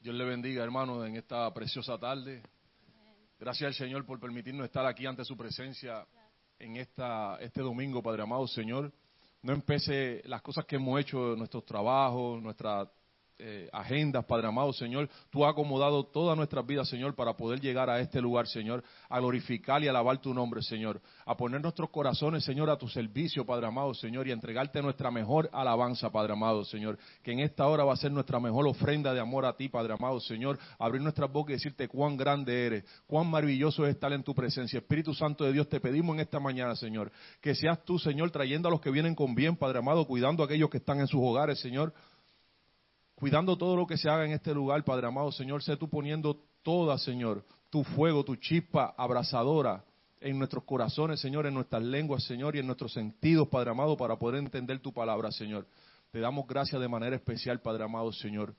Dios le bendiga, hermano, en esta preciosa tarde. Gracias al Señor por permitirnos estar aquí ante su presencia en esta, este domingo, Padre amado, Señor. No empece las cosas que hemos hecho, nuestros trabajos, nuestra eh, agendas, Padre amado, Señor. Tú has acomodado todas nuestras vidas, Señor, para poder llegar a este lugar, Señor, a glorificar y alabar tu nombre, Señor. A poner nuestros corazones, Señor, a tu servicio, Padre amado, Señor, y a entregarte nuestra mejor alabanza, Padre amado, Señor. Que en esta hora va a ser nuestra mejor ofrenda de amor a ti, Padre amado, Señor. Abrir nuestras bocas y decirte cuán grande eres, cuán maravilloso es estar en tu presencia. Espíritu Santo de Dios, te pedimos en esta mañana, Señor, que seas tú, Señor, trayendo a los que vienen con bien, Padre amado, cuidando a aquellos que están en sus hogares, Señor cuidando todo lo que se haga en este lugar, Padre amado, Señor, sé tú poniendo toda, Señor, tu fuego, tu chispa abrazadora en nuestros corazones, Señor, en nuestras lenguas, Señor, y en nuestros sentidos, Padre amado, para poder entender tu palabra, Señor. Te damos gracias de manera especial, Padre amado, Señor.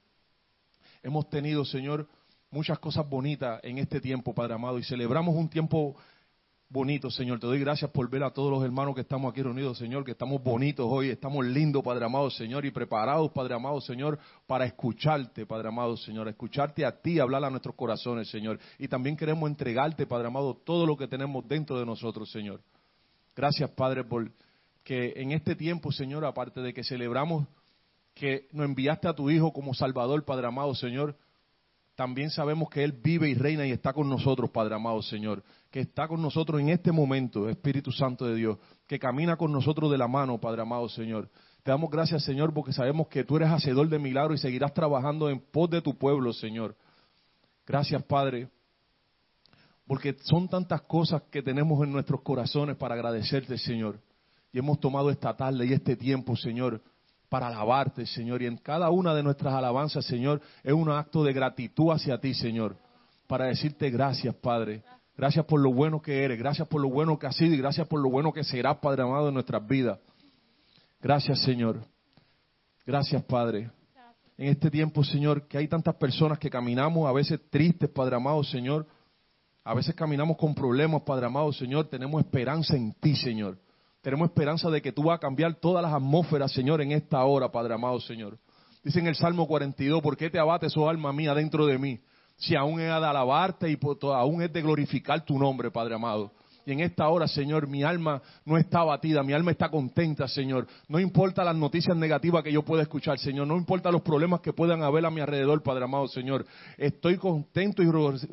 Hemos tenido, Señor, muchas cosas bonitas en este tiempo, Padre amado, y celebramos un tiempo bonito, Señor. Te doy gracias por ver a todos los hermanos que estamos aquí reunidos, Señor, que estamos bonitos hoy, estamos lindos, Padre amado, Señor, y preparados, Padre amado, Señor, para escucharte, Padre amado, Señor, escucharte a ti, hablar a nuestros corazones, Señor. Y también queremos entregarte, Padre amado, todo lo que tenemos dentro de nosotros, Señor. Gracias, Padre, por que en este tiempo, Señor, aparte de que celebramos que nos enviaste a tu Hijo como Salvador, Padre amado, Señor, también sabemos que Él vive y reina y está con nosotros, Padre amado Señor, que está con nosotros en este momento, Espíritu Santo de Dios, que camina con nosotros de la mano, Padre amado Señor. Te damos gracias, Señor, porque sabemos que tú eres hacedor de milagros y seguirás trabajando en pos de tu pueblo, Señor. Gracias, Padre, porque son tantas cosas que tenemos en nuestros corazones para agradecerte, Señor. Y hemos tomado esta tarde y este tiempo, Señor, para alabarte, Señor. Y en cada una de nuestras alabanzas, Señor, es un acto de gratitud hacia ti, Señor. Para decirte gracias, Padre. Gracias por lo bueno que eres, gracias por lo bueno que has sido y gracias por lo bueno que serás, Padre amado, en nuestras vidas. Gracias, Señor. Gracias, Padre. En este tiempo, Señor, que hay tantas personas que caminamos a veces tristes, Padre amado, Señor. A veces caminamos con problemas, Padre amado, Señor. Tenemos esperanza en ti, Señor. Tenemos esperanza de que tú vas a cambiar todas las atmósferas, Señor, en esta hora, Padre amado, Señor. Dice en el Salmo 42, ¿por qué te abates, oh alma mía, dentro de mí? Si aún es de alabarte y aún es de glorificar tu nombre, Padre amado. Y en esta hora, Señor, mi alma no está abatida, mi alma está contenta, Señor. No importa las noticias negativas que yo pueda escuchar, Señor. No importa los problemas que puedan haber a mi alrededor, Padre amado, Señor. Estoy contento y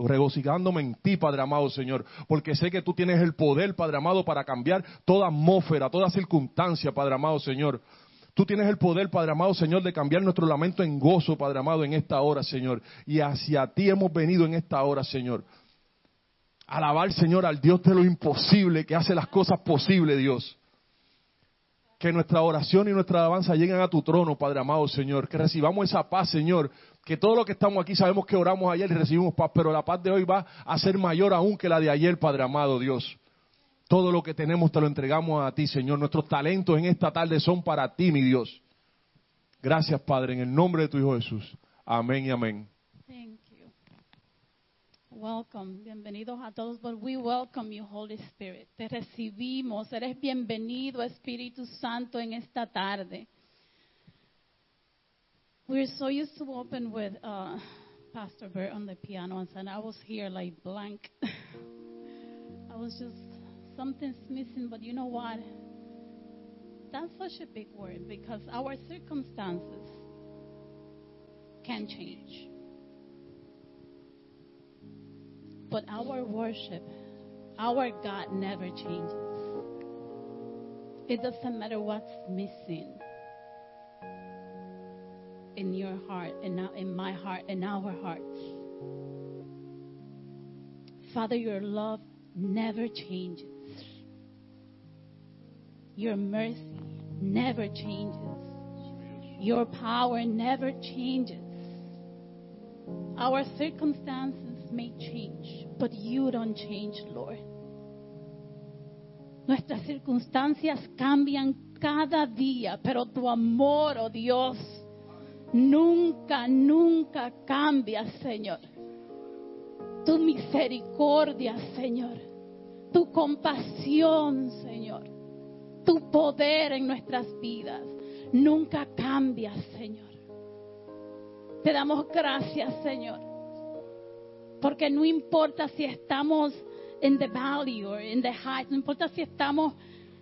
regocijándome en ti, Padre amado, Señor. Porque sé que tú tienes el poder, Padre amado, para cambiar toda atmósfera, toda circunstancia, Padre amado, Señor. Tú tienes el poder, Padre amado, Señor, de cambiar nuestro lamento en gozo, Padre amado, en esta hora, Señor. Y hacia ti hemos venido en esta hora, Señor. Alabar, Señor, al Dios de lo imposible, que hace las cosas posibles, Dios. Que nuestra oración y nuestra alabanza lleguen a tu trono, Padre amado, Señor. Que recibamos esa paz, Señor. Que todo lo que estamos aquí sabemos que oramos ayer y recibimos paz, pero la paz de hoy va a ser mayor aún que la de ayer, Padre amado, Dios. Todo lo que tenemos te lo entregamos a ti, Señor. Nuestros talentos en esta tarde son para ti, mi Dios. Gracias, Padre, en el nombre de tu Hijo Jesús. Amén y amén. Welcome, bienvenidos a todos, but we welcome you, Holy Spirit. Te recibimos, eres bienvenido, Espíritu Santo, en esta tarde. We're so used to open with uh, Pastor Bert on the piano, and I was here like blank. I was just, something's missing, but you know what? That's such a big word because our circumstances can change. But our worship, our God never changes. It doesn't matter what's missing in your heart and in my heart and our hearts. Father, your love never changes. Your mercy never changes. Your power never changes. Our circumstances may change, but you don't change, Lord. Nuestras circunstancias cambian cada día, pero tu amor, oh Dios, nunca, nunca cambia, Señor. Tu misericordia, Señor. Tu compasión, Señor. Tu poder en nuestras vidas nunca cambia, Señor. Te damos gracias, Señor. Porque no importa si estamos en the valley o en the heights, no importa si estamos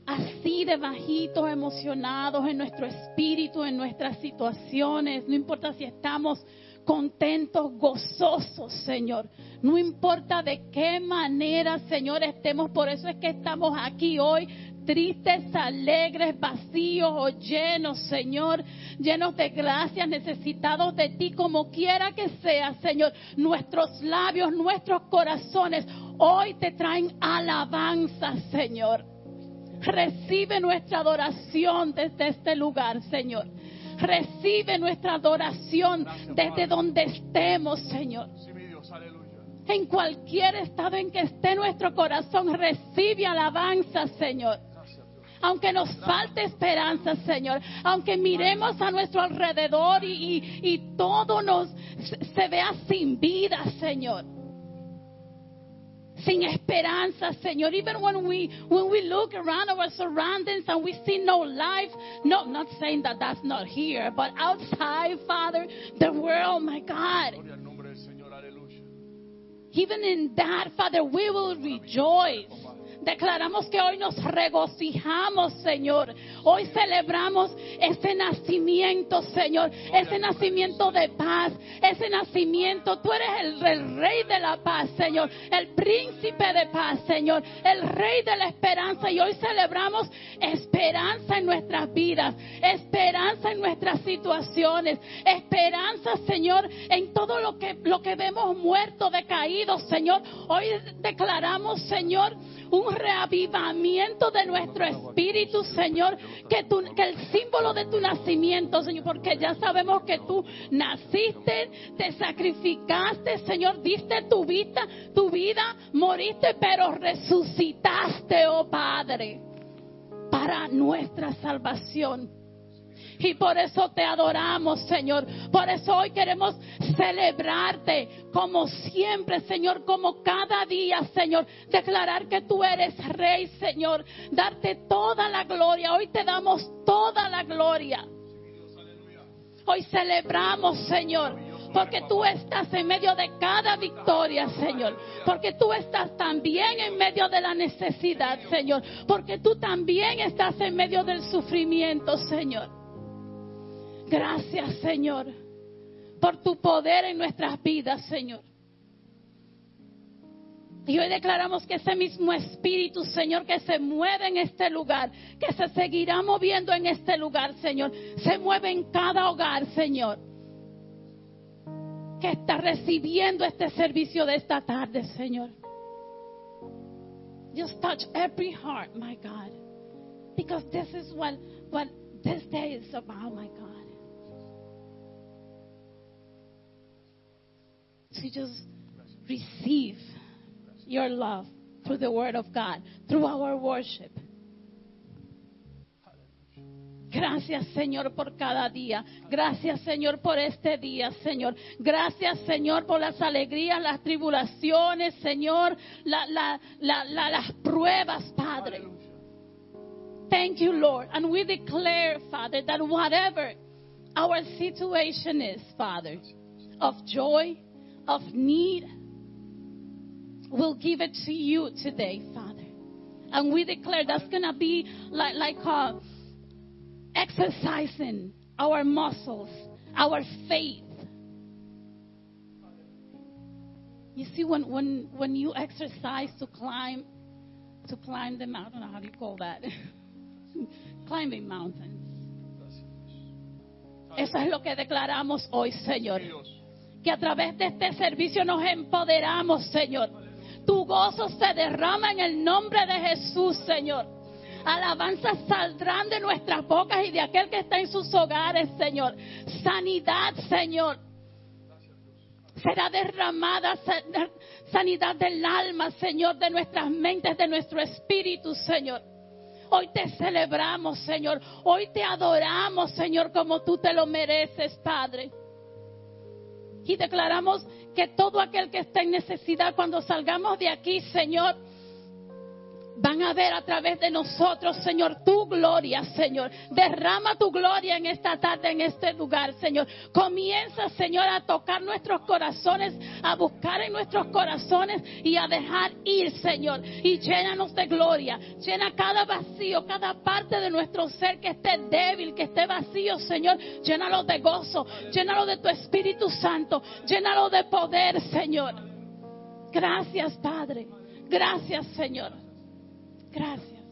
así de bajitos, emocionados en nuestro espíritu, en nuestras situaciones, no importa si estamos contentos, gozosos, Señor. No importa de qué manera, Señor, estemos, por eso es que estamos aquí hoy tristes, alegres, vacíos o llenos, Señor, llenos de gracias, necesitados de ti, como quiera que sea, Señor. Nuestros labios, nuestros corazones, hoy te traen alabanza, Señor. Recibe nuestra adoración desde este lugar, Señor. Recibe nuestra adoración desde donde estemos, Señor. En cualquier estado en que esté nuestro corazón, recibe alabanza, Señor. Aunque nos falte esperanza, Señor. Aunque miremos a nuestro alrededor y, y todo nos se vea sin vida, Señor sin esperanza, Señor. Even when we when we look around our surroundings and we see no life, no, not saying that that's not here, but outside, Father, the world, my God. Even in that, Father, we will rejoice. Declaramos que hoy nos regocijamos, Señor. Hoy celebramos ese nacimiento, Señor. Ese nacimiento de paz. Ese nacimiento. Tú eres el, rey de la paz, Señor. El príncipe de paz, Señor. El rey de la esperanza. Y hoy celebramos esperanza en nuestras vidas. Esperanza en nuestras situaciones. Esperanza, Señor, en todo lo que, lo que vemos muerto, decaído, Señor. Hoy declaramos, Señor, un reavivamiento de nuestro espíritu, Señor, que, el símbolo de tu nacimiento, Señor, porque ya sabemos que tú naciste, te sacrificaste, Señor, diste tu vida, tu vida, moriste, pero resucitaste, oh Padre, para nuestra salvación. Y por eso te adoramos, Señor. Por eso hoy queremos celebrarte como siempre, Señor, como cada día, Señor. Declarar que tú eres Rey, Señor. Darte toda la gloria. Hoy te damos toda la gloria. Hoy celebramos, Señor, porque tú estás en medio de cada victoria, Señor. Porque tú estás también en medio de la necesidad, Señor. Porque tú también estás en medio del sufrimiento, Señor. Gracias, Señor, por tu poder en nuestras vidas, Señor. Y hoy declaramos que ese mismo espíritu, Señor, que se mueve en este lugar, que se seguirá moviendo en este lugar, Señor, se mueve en cada hogar, Señor, que está recibiendo este servicio de esta tarde, Señor. Just touch every heart, my God, because this is what, what this day is about, my God. To just receive your love through the Word of God, through our worship. Gracias Señor por cada día. Gracias Señor por este día, Señor. Gracias Señor por las alegrías, las tribulaciones, Señor, la, la, la, las pruebas, Padre. Thank you, Lord. And we declare, Father, that whatever our situation is, Father, of joy, of need, we'll give it to you today, Father. And we declare that's going to be like, like uh, exercising our muscles, our faith. You see, when, when, when you exercise to climb, to climb the mountain, how do you call that? Climbing mountains. Eso es lo que declaramos hoy, Señor. Que a través de este servicio nos empoderamos, Señor. Tu gozo se derrama en el nombre de Jesús, Señor. Alabanzas saldrán de nuestras bocas y de aquel que está en sus hogares, Señor. Sanidad, Señor. Será derramada sanidad del alma, Señor, de nuestras mentes, de nuestro espíritu, Señor. Hoy te celebramos, Señor. Hoy te adoramos, Señor, como tú te lo mereces, Padre. Y declaramos que todo aquel que está en necesidad, cuando salgamos de aquí, Señor, van a ver a través de nosotros, Señor, tu gloria, Señor. Derrama tu gloria en esta tarde, en este lugar, Señor. Comienza, Señor, a tocar nuestros corazones, a buscar en nuestros corazones y a dejar ir, Señor. Y llénanos de gloria. Llena cada vacío, cada parte de nuestro ser que esté débil, que esté vacío, Señor. Llénalo de gozo, llénalo de tu Espíritu Santo, llénalo de poder, Señor. Gracias, Padre. Gracias, Señor. Gracias.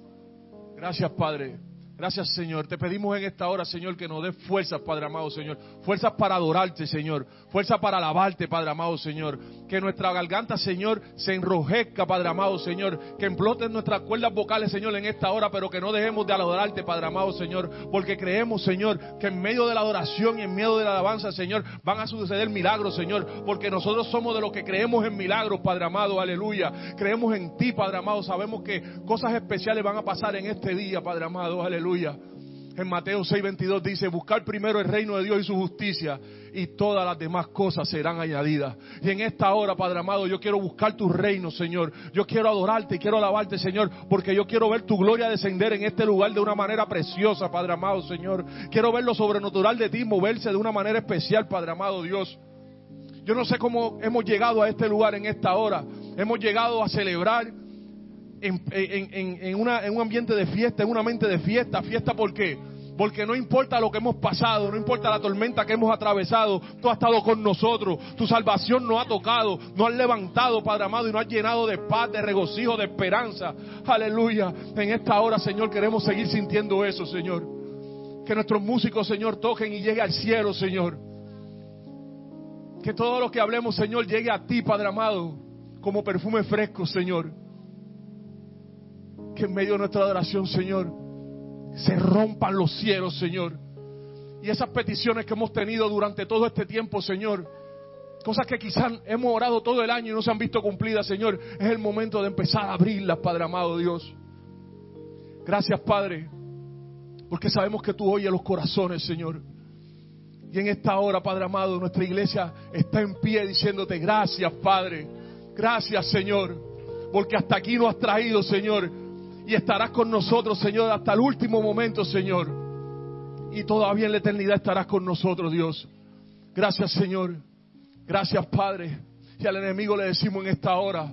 Gracias, Padre. Gracias, Señor. Te pedimos en esta hora, Señor, que nos des fuerzas, Padre amado, Señor. Fuerzas para adorarte, Señor. Fuerzas para alabarte, Padre amado, Señor. Que nuestra garganta, Señor, se enrojezca, Padre amado, Señor. Que emploten nuestras cuerdas vocales, Señor, en esta hora, pero que no dejemos de adorarte, Padre amado, Señor. Porque creemos, Señor, que en medio de la adoración y en medio de la alabanza, Señor, van a suceder milagros, Señor. Porque nosotros somos de los que creemos en milagros, Padre amado, aleluya. Creemos en ti, Padre amado. Sabemos que cosas especiales van a pasar en este día, Padre amado, aleluya. En Mateo 6:22 dice, buscar primero el reino de Dios y su justicia y todas las demás cosas serán añadidas. Y en esta hora, Padre amado, yo quiero buscar tu reino, Señor. Yo quiero adorarte y quiero alabarte, Señor, porque yo quiero ver tu gloria descender en este lugar de una manera preciosa, Padre amado, Señor. Quiero ver lo sobrenatural de ti moverse de una manera especial, Padre amado Dios. Yo no sé cómo hemos llegado a este lugar en esta hora. Hemos llegado a celebrar en, un ambiente de fiesta, en una mente de fiesta. ¿Fiesta por qué? Porque no importa lo que hemos pasado, no importa la tormenta que hemos atravesado, tú has estado con nosotros. Tu salvación nos ha tocado, nos has levantado, Padre amado, y nos has llenado de paz, de regocijo, de esperanza. Aleluya. En esta hora, Señor, queremos seguir sintiendo eso, Señor. Que nuestros músicos, Señor, toquen y llegue al cielo, Señor. Que todo lo que hablemos, Señor, llegue a ti, Padre amado, como perfume fresco, Señor que en medio de nuestra adoración, Señor, se rompan los cielos, Señor. Y esas peticiones que hemos tenido durante todo este tiempo, Señor, cosas que quizás hemos orado todo el año y no se han visto cumplidas, Señor, es el momento de empezar a abrirlas, Padre amado Dios. Gracias, Padre, porque sabemos que tú oyes los corazones, Señor. Y en esta hora, Padre amado, nuestra iglesia está en pie diciéndote gracias, Padre. Gracias, Señor, porque hasta aquí nos has traído, Señor y estarás con nosotros, Señor, hasta el último momento, Señor. Y todavía en la eternidad estarás con nosotros, Dios. Gracias, Señor. Gracias, Padre. Y al enemigo le decimos en esta hora,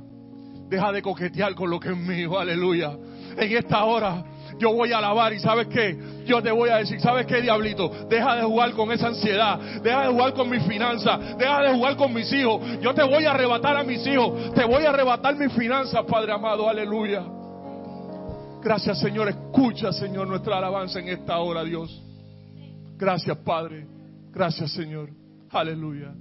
deja de coquetear con lo que es mío, aleluya. En esta hora yo voy a alabar y sabes qué, yo te voy a decir, sabes qué, diablito, deja de jugar con esa ansiedad, deja de jugar con mi finanza, deja de jugar con mis hijos. Yo te voy a arrebatar a mis hijos, te voy a arrebatar mis finanzas, Padre amado, aleluya. Gracias, Señor. Escucha, Señor, nuestra alabanza en esta hora, Dios. Gracias, Padre. Gracias, Señor. Aleluya.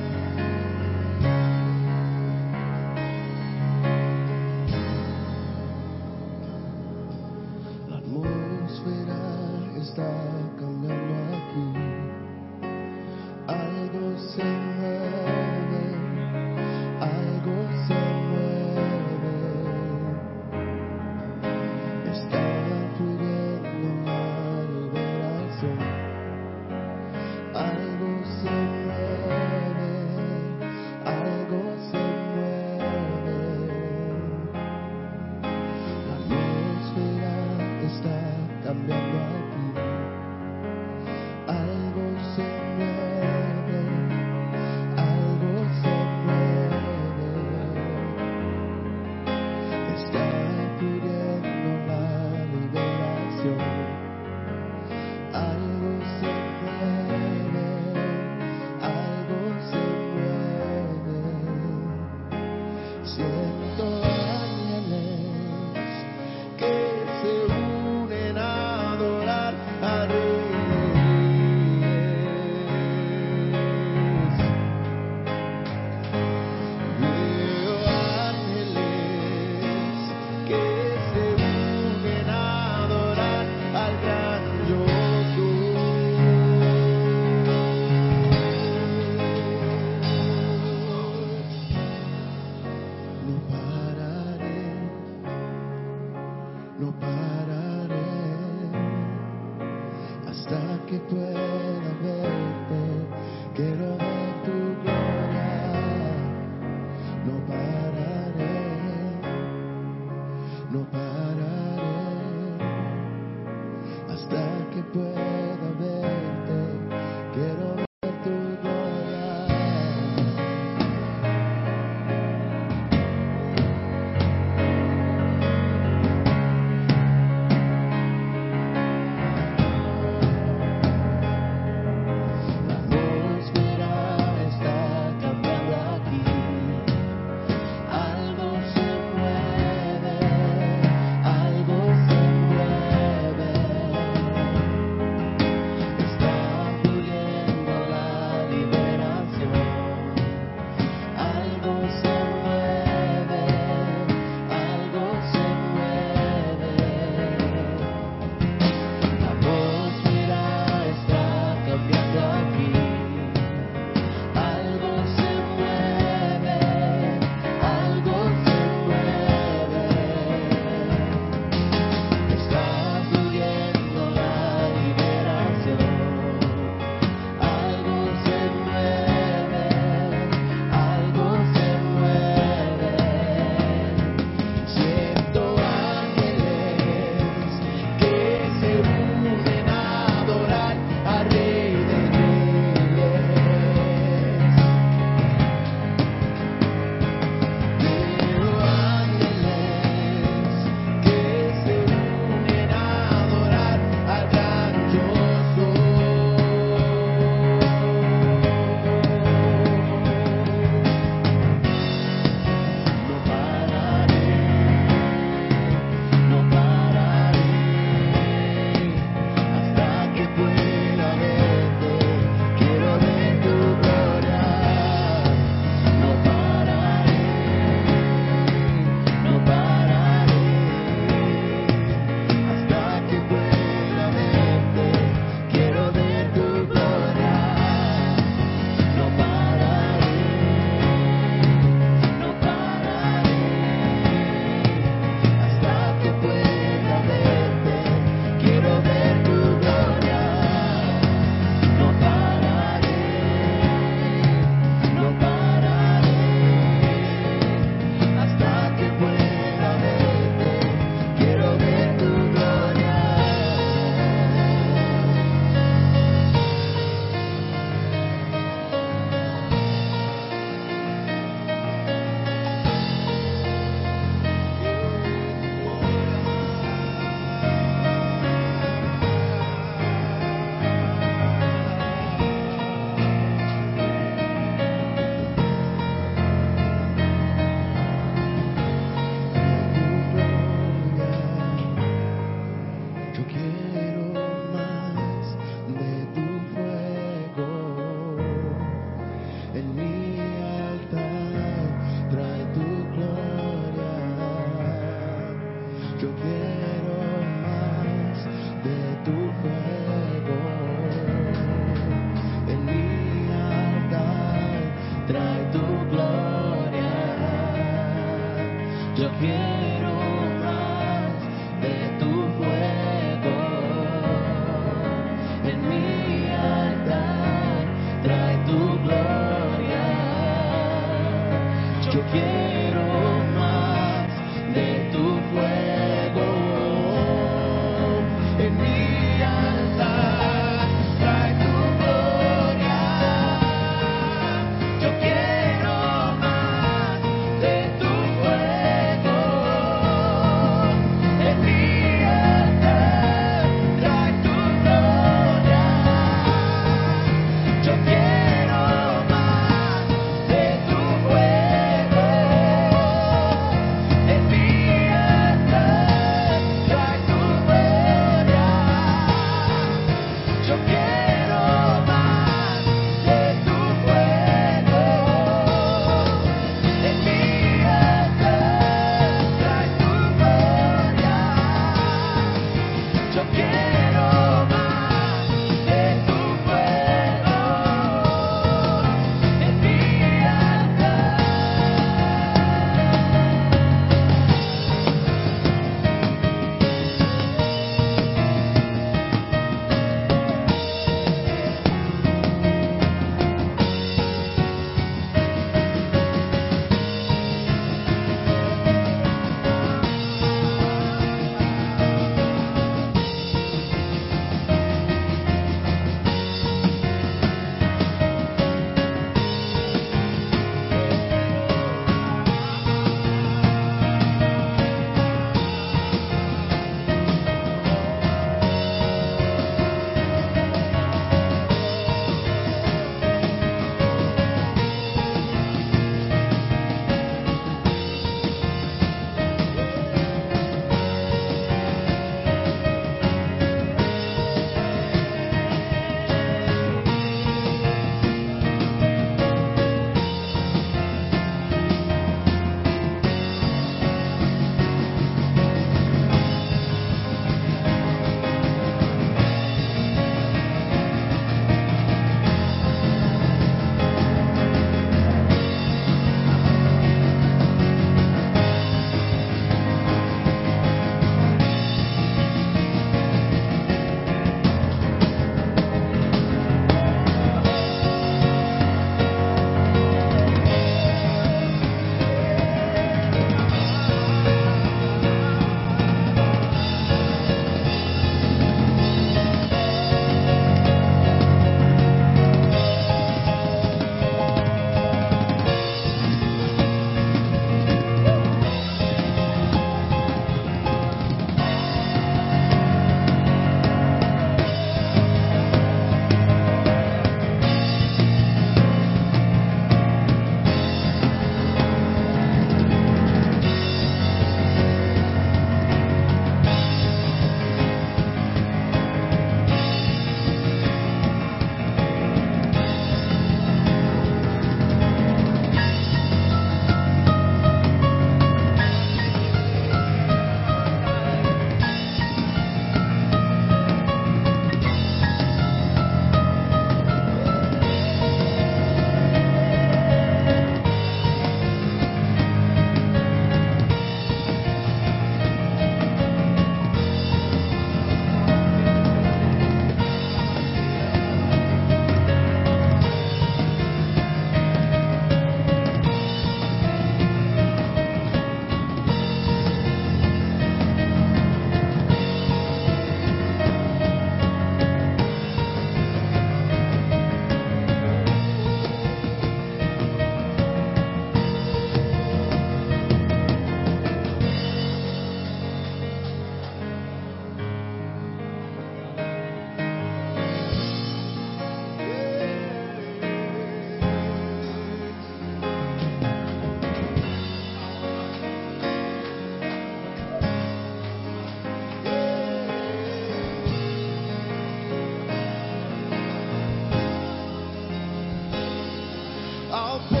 I'll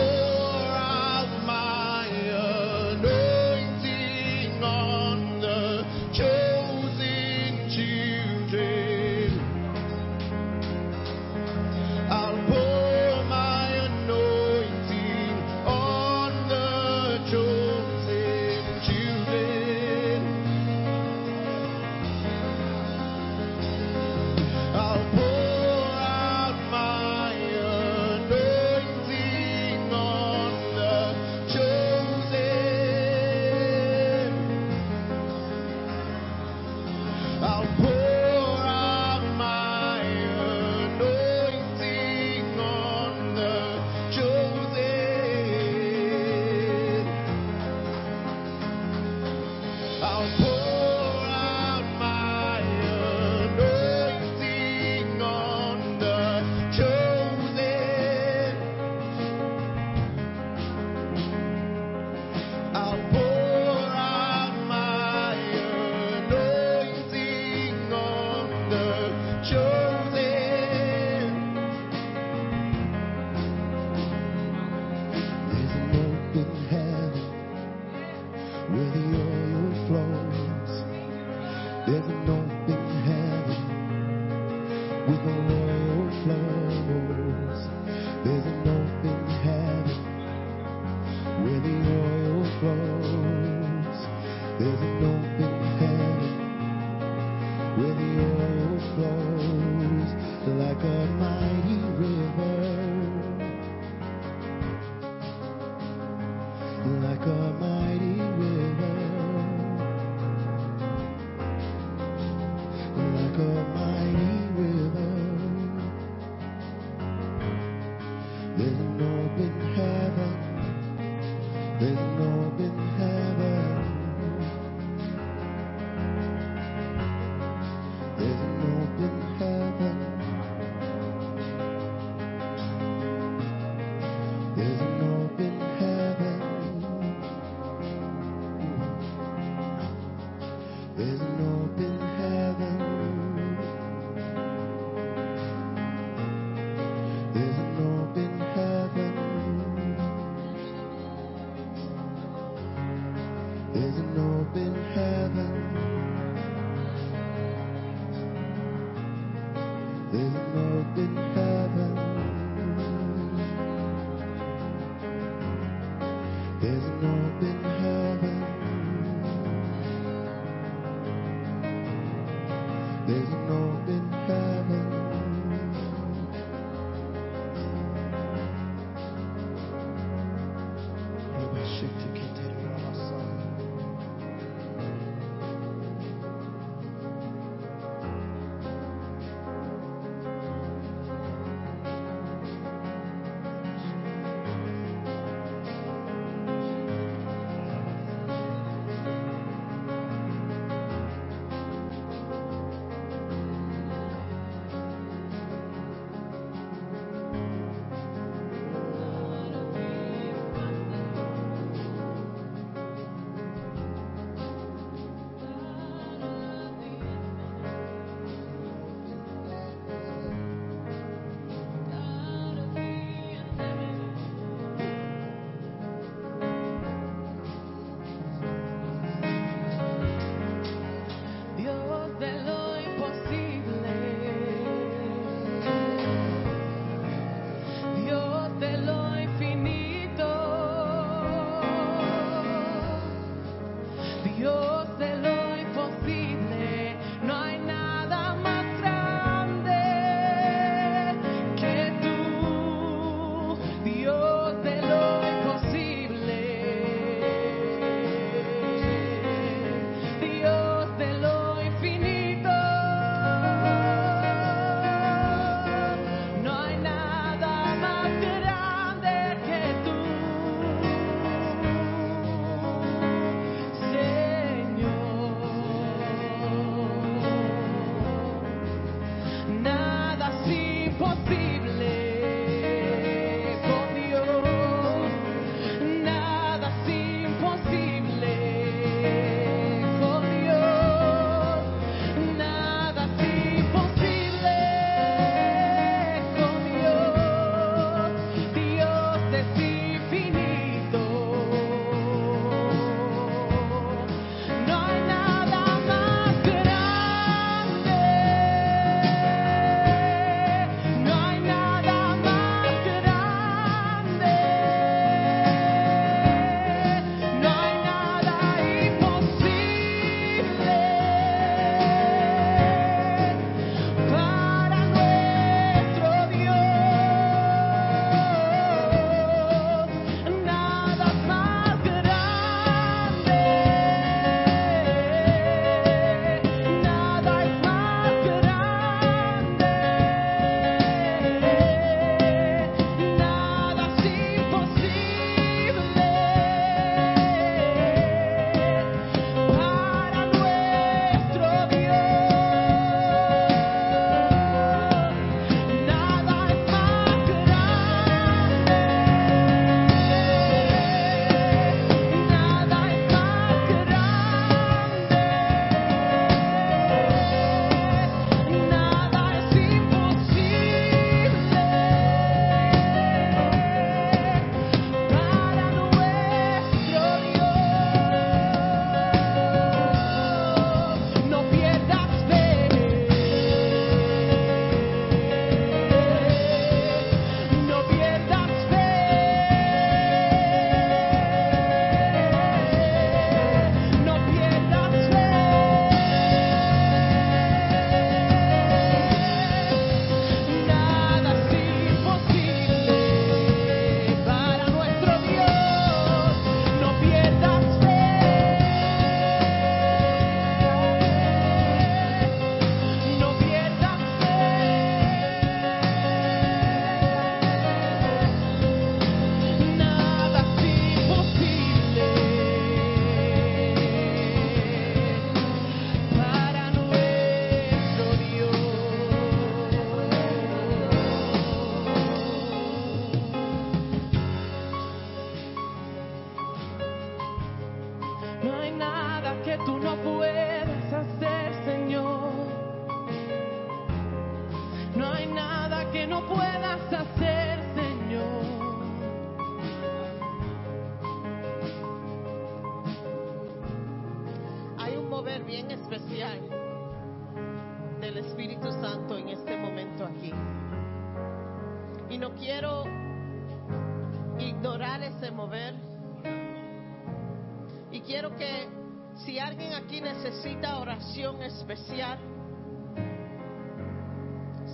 especial,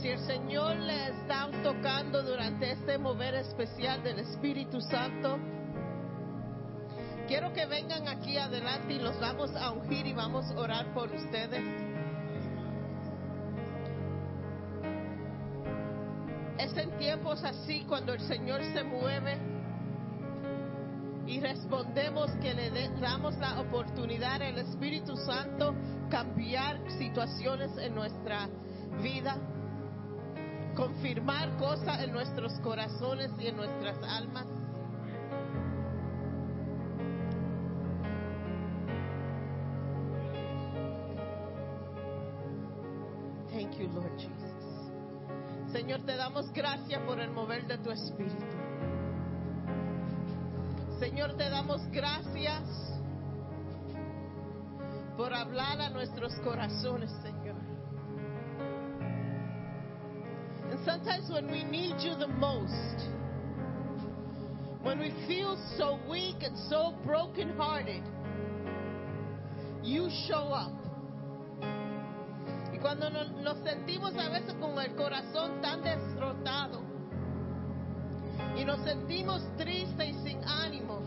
si el Señor le está tocando durante este mover especial del Espíritu Santo, quiero que vengan aquí adelante y los vamos a ungir y vamos a orar por ustedes. Es en tiempos así cuando el Señor se mueve y respondemos que le damos la oportunidad al Espíritu Santo cambiar situaciones en nuestra vida, confirmar cosas en nuestros corazones y en nuestras almas. Thank you, Lord Jesus. Señor, te damos gracias por el mover de tu Espíritu. Señor, te damos gracias por hablar a nuestros corazones, Señor. And sometimes when we need you the most, when we feel so weak and so brokenhearted, you show up. Y cuando nos, sentimos a veces con el corazón tan destrozado y nos sentimos tristes y sin ánimo,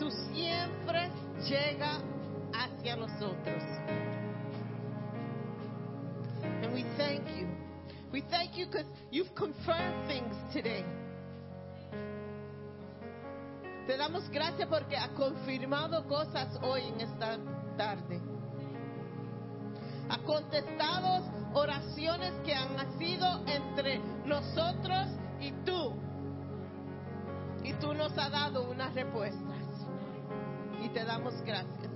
tú siempre llegas hacia. And we thank you. We thank you because you've confirmed things today. Te damos gracias porque ha confirmado cosas hoy en esta tarde. Ha contestado oraciones que han nacido entre nosotros y tú. Y tú nos has dado unas respuestas. Y te damos gracias,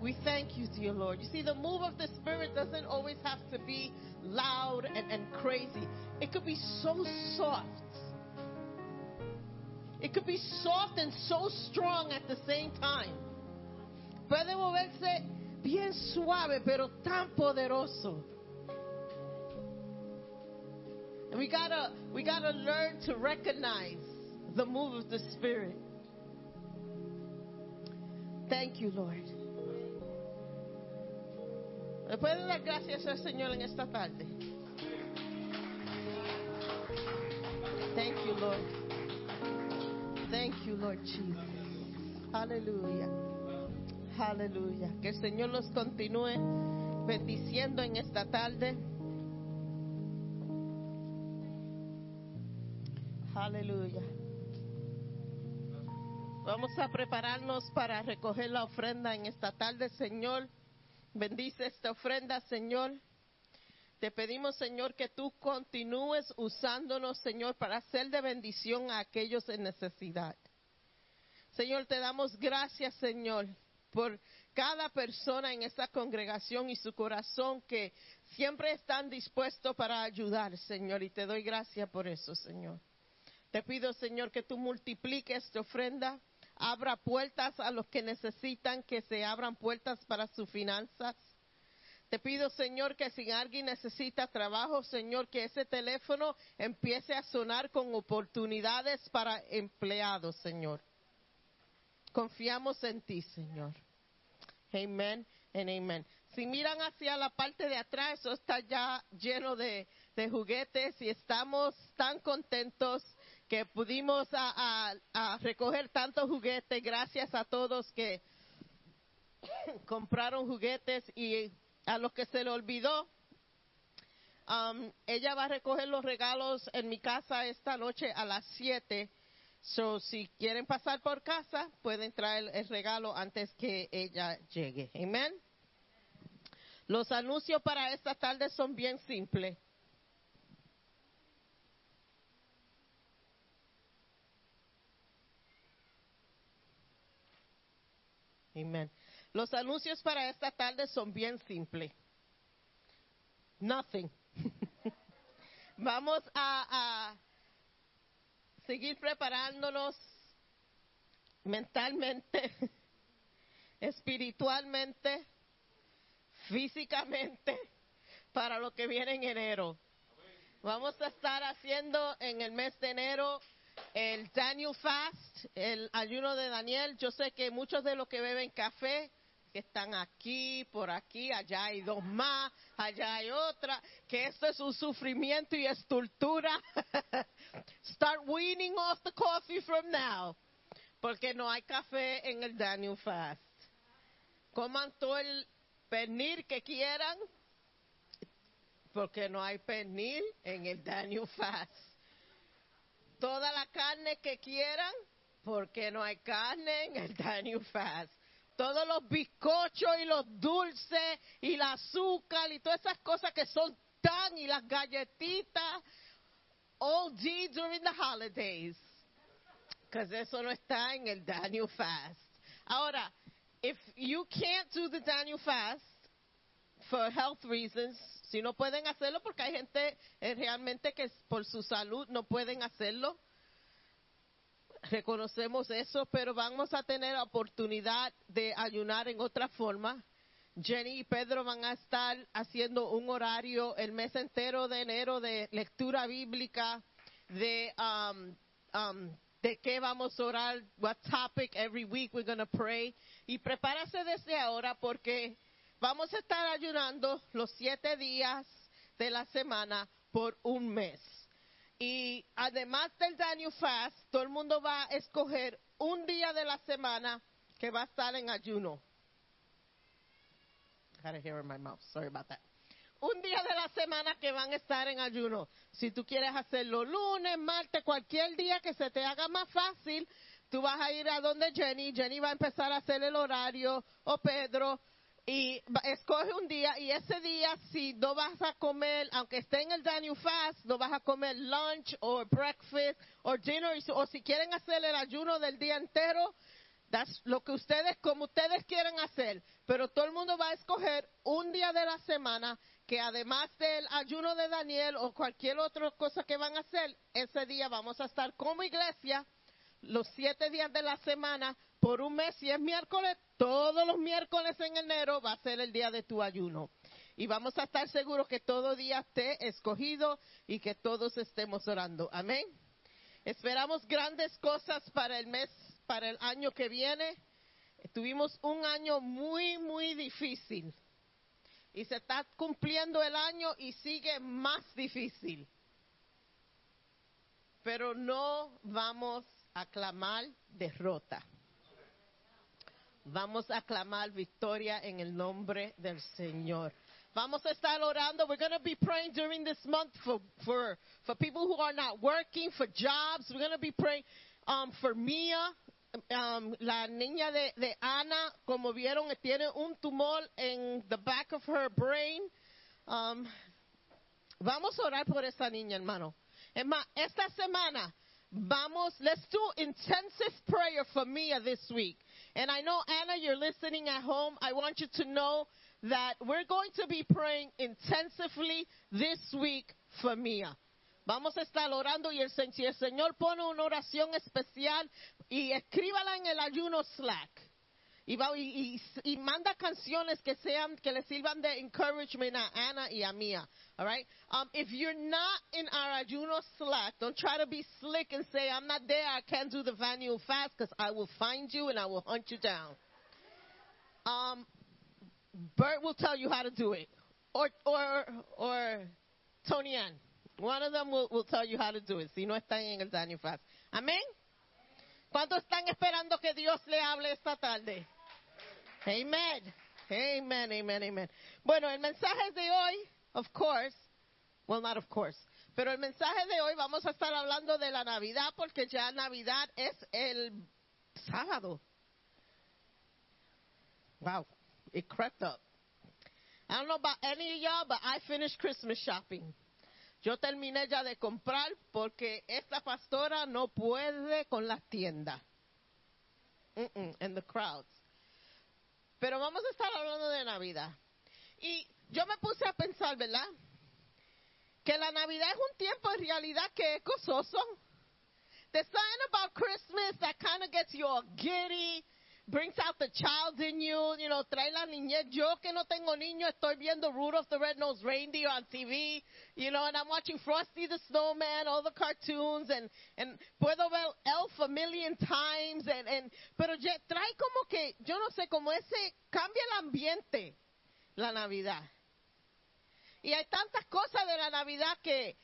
We thank you, dear Lord. You see, the move of the Spirit doesn't always have to be loud and, and crazy, it could be so soft. It could be soft and so strong at the same time. Puede moverse bien suave, pero tan poderoso. And we gotta, we gotta learn to recognize the move of the Spirit. Thank you, Lord. ¿Le pueden dar gracias al Señor en esta tarde? Thank you, Lord. Thank you, Lord Jesus. Aleluya. Aleluya. Que el Señor los continúe bendiciendo en esta tarde. Aleluya. Vamos a prepararnos para recoger la ofrenda en esta tarde, Señor. Bendice esta ofrenda, Señor. Te pedimos, Señor, que tú continúes usándonos, Señor, para ser de bendición a aquellos en necesidad. Señor, te damos gracias, Señor, por cada persona en esta congregación y su corazón que siempre están dispuestos para ayudar, Señor, y te doy gracias por eso, Señor. Te pido, Señor, que tú multipliques esta ofrenda, abra puertas a los que necesitan que se abran puertas para sus finanzas. Te pido, Señor, que si alguien necesita trabajo, Señor, que ese teléfono empiece a sonar con oportunidades para empleados, Señor. Confiamos en ti, Señor. Amén and amen. Si miran hacia la parte de atrás, eso está ya lleno de juguetes y estamos tan contentos que pudimos a, recoger tantos juguetes. Gracias a todos que compraron juguetes y a los que se le olvidó. um, ella va a recoger los regalos en mi casa esta noche a las 7. So, si quieren pasar por casa, pueden traer el regalo antes que ella llegue. Amén. Los anuncios para esta tarde son bien simples. Amén. Los anuncios para esta tarde son bien simples. Nothing. Vamos a, a seguir preparándonos mentalmente, espiritualmente físicamente para lo que viene en enero. Vamos a estar haciendo en el mes de enero el Daniel Fast, el ayuno de Daniel. Yo sé que muchos de los que beben café, que están aquí, por aquí, allá hay dos más, allá hay otra, que esto es un sufrimiento y es tortura. Start weaning off the coffee from now, porque no hay café en el Daniel Fast. Coman todo el pernil que quieran, porque no hay pernil en el Daniel Fast. Toda la carne que quieran, porque no hay carne en el Daniel Fast. Todos los bizcochos y los dulces y el azúcar y todas esas cosas que son tan y las galletitas, all D during the holidays. Because eso no está en el Daniel Fast. Ahora, if you can't do the Daniel Fast for health reasons, si no pueden hacerlo porque hay gente eh, realmente que por su salud no pueden hacerlo, reconocemos eso, pero vamos a tener oportunidad de ayunar en otra forma. Jenny y Pedro van a estar haciendo un horario el mes entero de enero de lectura bíblica, de um, um, de qué vamos a orar, what topic every week we're going to pray. Y prepárase desde ahora porque vamos a estar ayunando los siete días de la semana por un mes. Y además del Daniel Fast, todo el mundo va a escoger un día de la semana que va a estar en ayuno. Got a hair in my mouth. Sorry about that. Un día de la semana que van a estar en ayuno. Si tú quieres hacerlo lunes, martes, cualquier día que se te haga más fácil, tú vas a ir a donde Jenny. Jenny va a empezar a hacer el horario, o Pedro, y escoge un día y ese día si no vas a comer, aunque esté en el Daniel Fast, no vas a comer lunch o breakfast o dinner o si quieren hacer el ayuno del día entero, lo que ustedes como ustedes quieran hacer, pero todo el mundo va a escoger un día de la semana que además del ayuno de Daniel o cualquier otra cosa que van a hacer, ese día vamos a estar como iglesia los siete días de la semana por un mes, si es miércoles, todos los miércoles en enero va a ser el día de tu ayuno. Y vamos a estar seguros que todo día esté escogido y que todos estemos orando. Amén. Esperamos grandes cosas para el mes, para el año que viene. Tuvimos un año muy, muy difícil. Y se está cumpliendo el año y sigue más difícil pero no vamos a clamar derrota. Vamos a clamar victoria en el nombre del Señor. Vamos a estar orando. We're going to be praying during this month for, for, for people who are not working, for jobs. We're going to be praying um, for Mia, um, la niña de, de Ana, como vieron, tiene un tumor en the back of her brain. Um, Vamos a orar por esa niña, hermano. Es más, esta semana vamos, let's do intensive prayer for Mia this week. And I know, Anna, you're listening at home. I want you to know that we're going to be praying intensively this week for Mia. Vamos a estar orando y el, si el Señor pone una oración especial y escríbala en el ayuno Slack. Y, va- y- y- y manda canciones que sean que le sirvan de encouragement a Ana y a Mia. All right. Um, if you're not in our ayuno Slack, don't try to be slick and say I'm not there. I can't do the Vanual fast because I will find you and I will hunt you down. Um, Bert will tell you how to do it, or or or Tony Ann. One of them will, will tell you how to do it. Si no están en el Daniel fast. Amén. ¿Cuántos están esperando que Dios le hable esta tarde? Amen. Amen, amen, amen. Bueno, el mensaje de hoy, of course, well, not of course, pero el mensaje de hoy vamos a estar hablando de la Navidad porque ya Navidad es el sábado. Wow, it crept up. I don't know about any of y'all, but I finished Christmas shopping. Yo terminé ya de comprar porque esta pastora no puede con las tiendas. Mm-mm, and the crowds. Pero vamos a estar hablando de Navidad. Y yo me puse a pensar, ¿verdad? Que la Navidad es un tiempo en realidad que es gozoso. There's something about Christmas that kind of gets you all giddy. Brings out the child in you, you know, trae la niñez. Yo que no tengo niño, estoy viendo Rudolph the Red-Nosed Reindeer on TV, you know, and I'm watching Frosty the Snowman, all the cartoons, and, and puedo ver Elf a million times, and, and, pero ya trae como que, yo no sé, como ese, cambia el ambiente, la Navidad. Y hay tantas cosas de la Navidad que,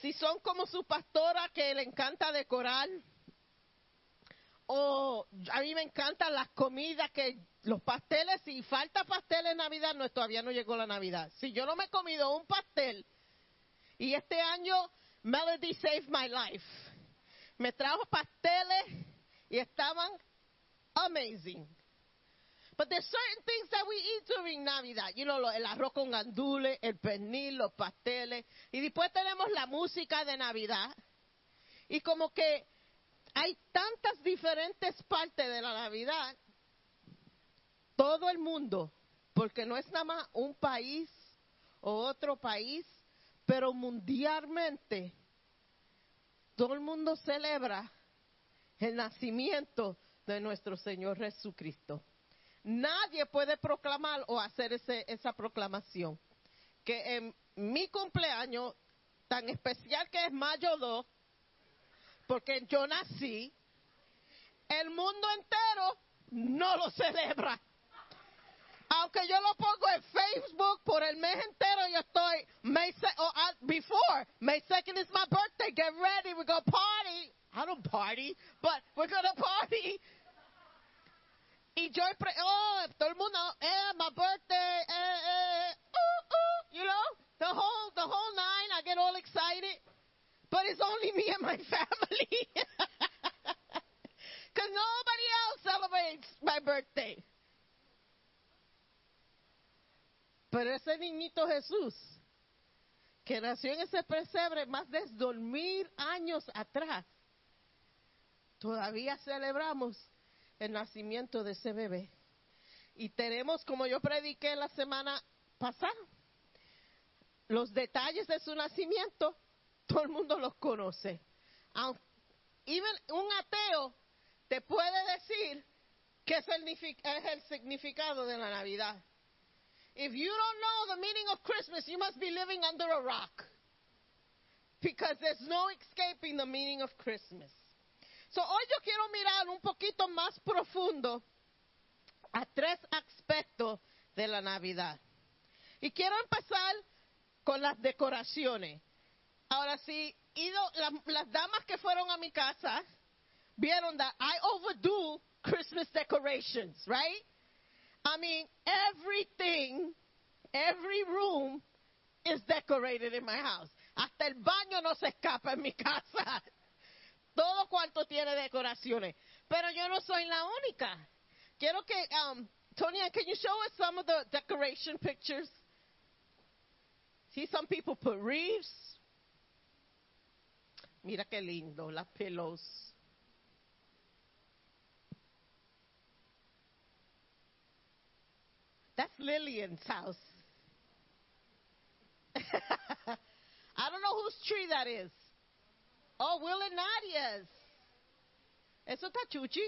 si son como su pastora que le encanta decorar, o a mí me encantan las comidas que los pasteles, si falta pastel en Navidad, no, todavía no llegó la Navidad. Si yo no me he comido un pastel, y este año Melody saved my life. Me trajo pasteles y estaban amazing. But there's certain things that we eat during Navidad. You know, el arroz con gandules, el pernil, los pasteles. Y después tenemos la música de Navidad. Y como que hay tantas diferentes partes de la Navidad. Todo el mundo, porque no es nada más un país o otro país, pero mundialmente todo el mundo celebra el nacimiento de nuestro Señor Jesucristo. Nadie puede proclamar o hacer ese- esa proclamación. Que en mi cumpleaños, tan especial que es mayo 2, porque yo nací, el mundo entero no lo celebra. Aunque yo lo pongo en Facebook por el mes entero, yo estoy, May oh, uh, before, May 2nd is my birthday, get ready, we're going party. I don't party, but we're going to party. Y yo, oh, todo el mundo, eh, my birthday, eh, eh, ooh, ooh, you know, the whole, the whole nine, I get all excited. But it's only me and my family. Because nobody else celebrates my birthday. Pero ese niñito Jesús, que nació en ese pesebre más de dos mil años atrás, todavía celebramos el nacimiento de ese bebé. Y tenemos, como yo prediqué la semana pasada, los detalles de su nacimiento, todo el mundo los conoce. Even un ateo te puede decir qué es el significado de la Navidad. If you don't know the meaning of Christmas, you must be living under a rock. Because there's no escaping the meaning of Christmas. So, hoy yo quiero mirar un poquito más profundo a tres aspectos de la Navidad. Y quiero empezar con las decoraciones. Ahora sí, ido, la- las damas que fueron a mi casa vieron that I overdo Christmas decorations, right? I mean, everything, every room is decorated in my house. Hasta el baño no se escapa en mi casa. Todo cuanto tiene decoraciones. Pero yo no soy la única. Quiero que, um, Tonya, can you show us some of the decoration pictures? See, some people put wreaths. Mira qué lindo, las. That's Lillian's house. I don't know whose tree that is. Oh, Will and Nadia's. Eso está chuching.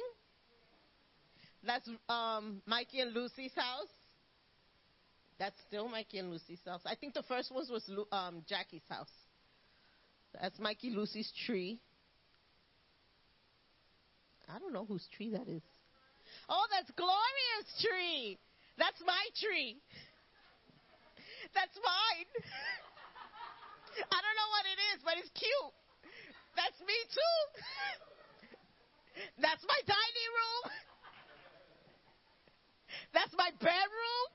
That's um, Mikey and Lucy's house. That's still Mikey and Lucy's house. I think the first one was um, Jackie's house. That's Mikey Lucy's tree. I don't know whose tree that is. Oh, that's Gloria's tree. That's my tree. That's mine. I don't know what it is, but it's cute. That's me too. That's my dining room. That's my bedroom.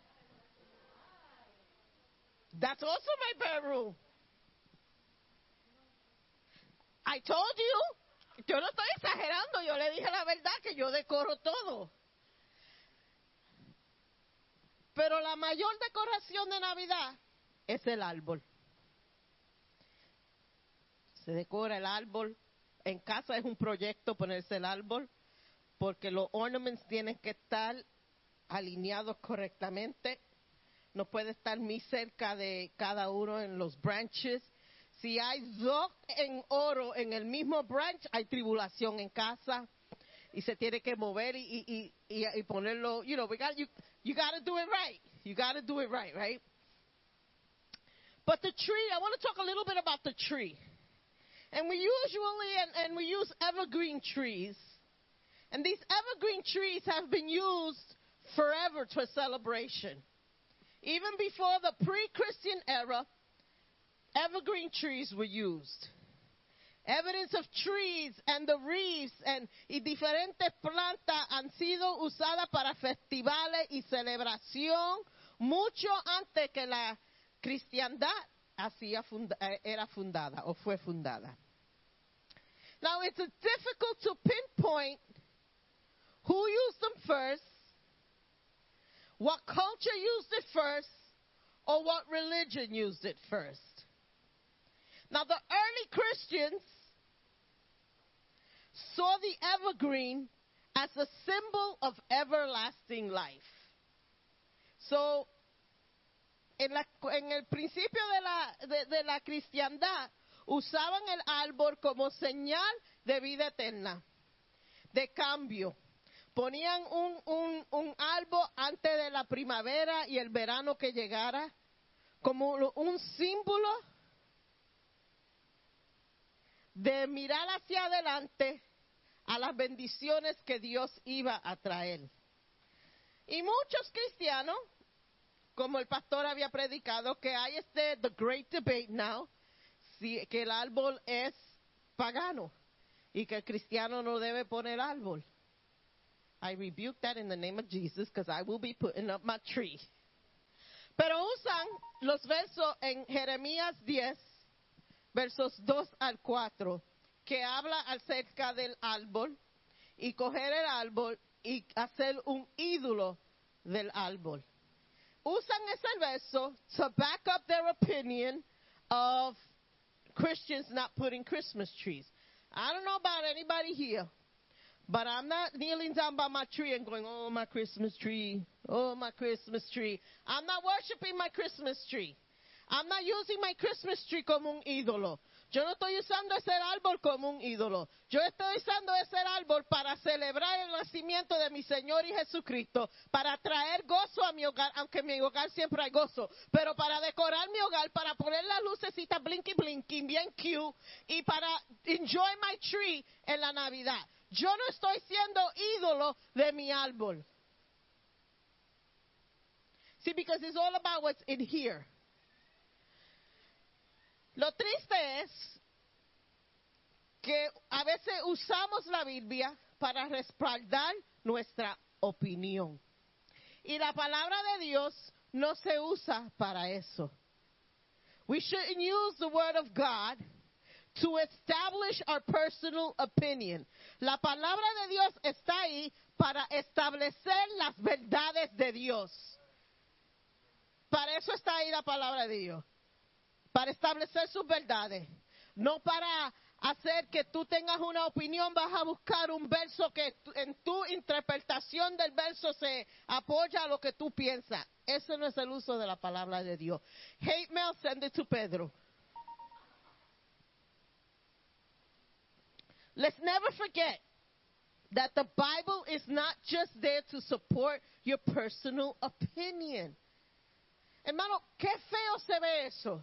That's also my bedroom. I told you. Yo no estoy exagerando, yo le dije la verdad que yo decoro todo. Pero la mayor decoración de Navidad es el árbol. Se decora el árbol. En casa es un proyecto ponerse el árbol porque los ornaments tienen que estar alineados correctamente. No puede estar muy cerca de cada uno en los branches. Si hay dos en oro en el mismo branch, hay tribulación en casa. y se tiene que mover y, y, y, y ponerlo, you know, we got, you, you got to do it right. You got to do it right, right? But the tree, I want to talk a little bit about the tree. And we usually, and, and we use evergreen trees. And these evergreen trees have been used forever for celebration. Even before the pre Christian era, evergreen trees were used. Evidence of trees and the reefs and, y diferentes plantas han sido usadas para festivales y celebración mucho antes que la cristiandad hacía funda- eh, era fundada o fue fundada. Now it's difficult to pinpoint who used them first, what culture used it first, or what religion used it first. Now, the early Christians saw the evergreen as a symbol of everlasting life. So, en, la- en el principio de la, de- la cristiandad, usaban el árbol como señal de vida eterna, de cambio. Ponían un, un, un árbol antes de la primavera y el verano que llegara, como un símbolo de mirar hacia adelante a las bendiciones que Dios iba a traer. Y muchos cristianos, como el pastor había predicado, que hay este the great debate now, si que el árbol es pagano y que el cristiano no debe poner árbol. I rebuke that in the name of Jesus because I will be putting up my tree. Pero usan los versos en Jeremías 10, versos 2 al 4, que habla acerca del árbol y coger el árbol y hacer un ídolo del árbol. Usan ese verso to back up their opinion of Christians not putting Christmas trees. I don't know about anybody here, but I'm not kneeling down by my tree and going, oh, my Christmas tree, oh, my Christmas tree. I'm not worshiping my Christmas tree. I'm not using my Christmas tree como un ídolo. Yo no estoy usando ese árbol como un ídolo. Yo estoy usando ese árbol para celebrar el nacimiento de mi Señor y Jesucristo, para traer gozo a mi hogar, aunque en mi hogar siempre hay gozo, pero para decorar mi hogar, para poner las lucecitas blinky blinky, bien cute, y para enjoy my tree en la Navidad. Yo no estoy siendo ídolo de mi árbol. See, because it's all about what's in here. Lo triste es que a veces usamos la Biblia para respaldar nuestra opinión. Y la palabra de Dios no se usa para eso. We shouldn't use the word of God to establish our personal opinion. La palabra de Dios está ahí para establecer las verdades de Dios. Para eso está ahí la palabra de Dios para establecer sus verdades, no para hacer que tú tengas una opinión, vas a buscar un verso que en tu interpretación del verso se apoya a lo que tú piensas. Ese no es el uso de la palabra de Dios. Hate mail, send it to Pedro. Let's never forget that the Bible is not just there to support your personal opinion. Hermano, qué feo se ve eso.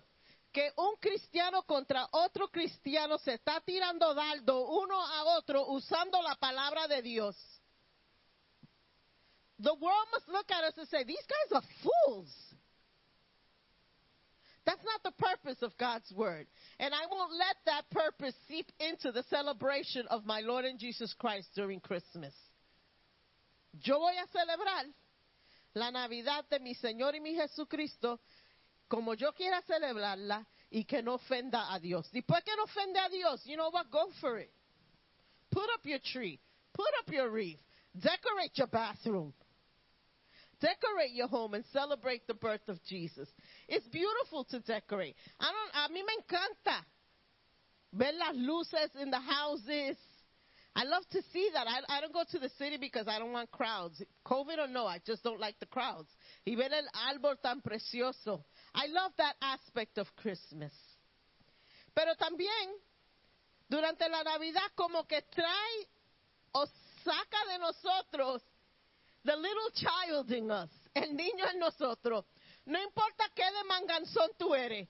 Que un cristiano contra otro cristiano se está tirando dardo uno a otro usando la palabra de Dios. The world must look at us and say, these guys are fools. That's not the purpose of God's word. And I won't let that purpose seep into the celebration of my Lord and Jesus Christ during Christmas. Yo voy a celebrar la Navidad de mi Señor y mi Jesucristo como yo quiera celebrarla y que no ofenda a Dios. Después que no ofende a Dios, you know what? Go for it. Put up your tree. Put up your wreath. Decorate your bathroom. Decorate your home and celebrate the birth of Jesus. It's beautiful to decorate. I don't, a mí me encanta ver las luces in the houses. I love to see that. I, I don't go to the city because I don't want crowds. COVID or no, I just don't like the crowds. Y ver el árbol tan precioso. I love that aspect of Christmas. Pero también, durante la Navidad, como que trae o saca de nosotros the little child in us, el niño en nosotros. No importa qué de manganzón tú eres.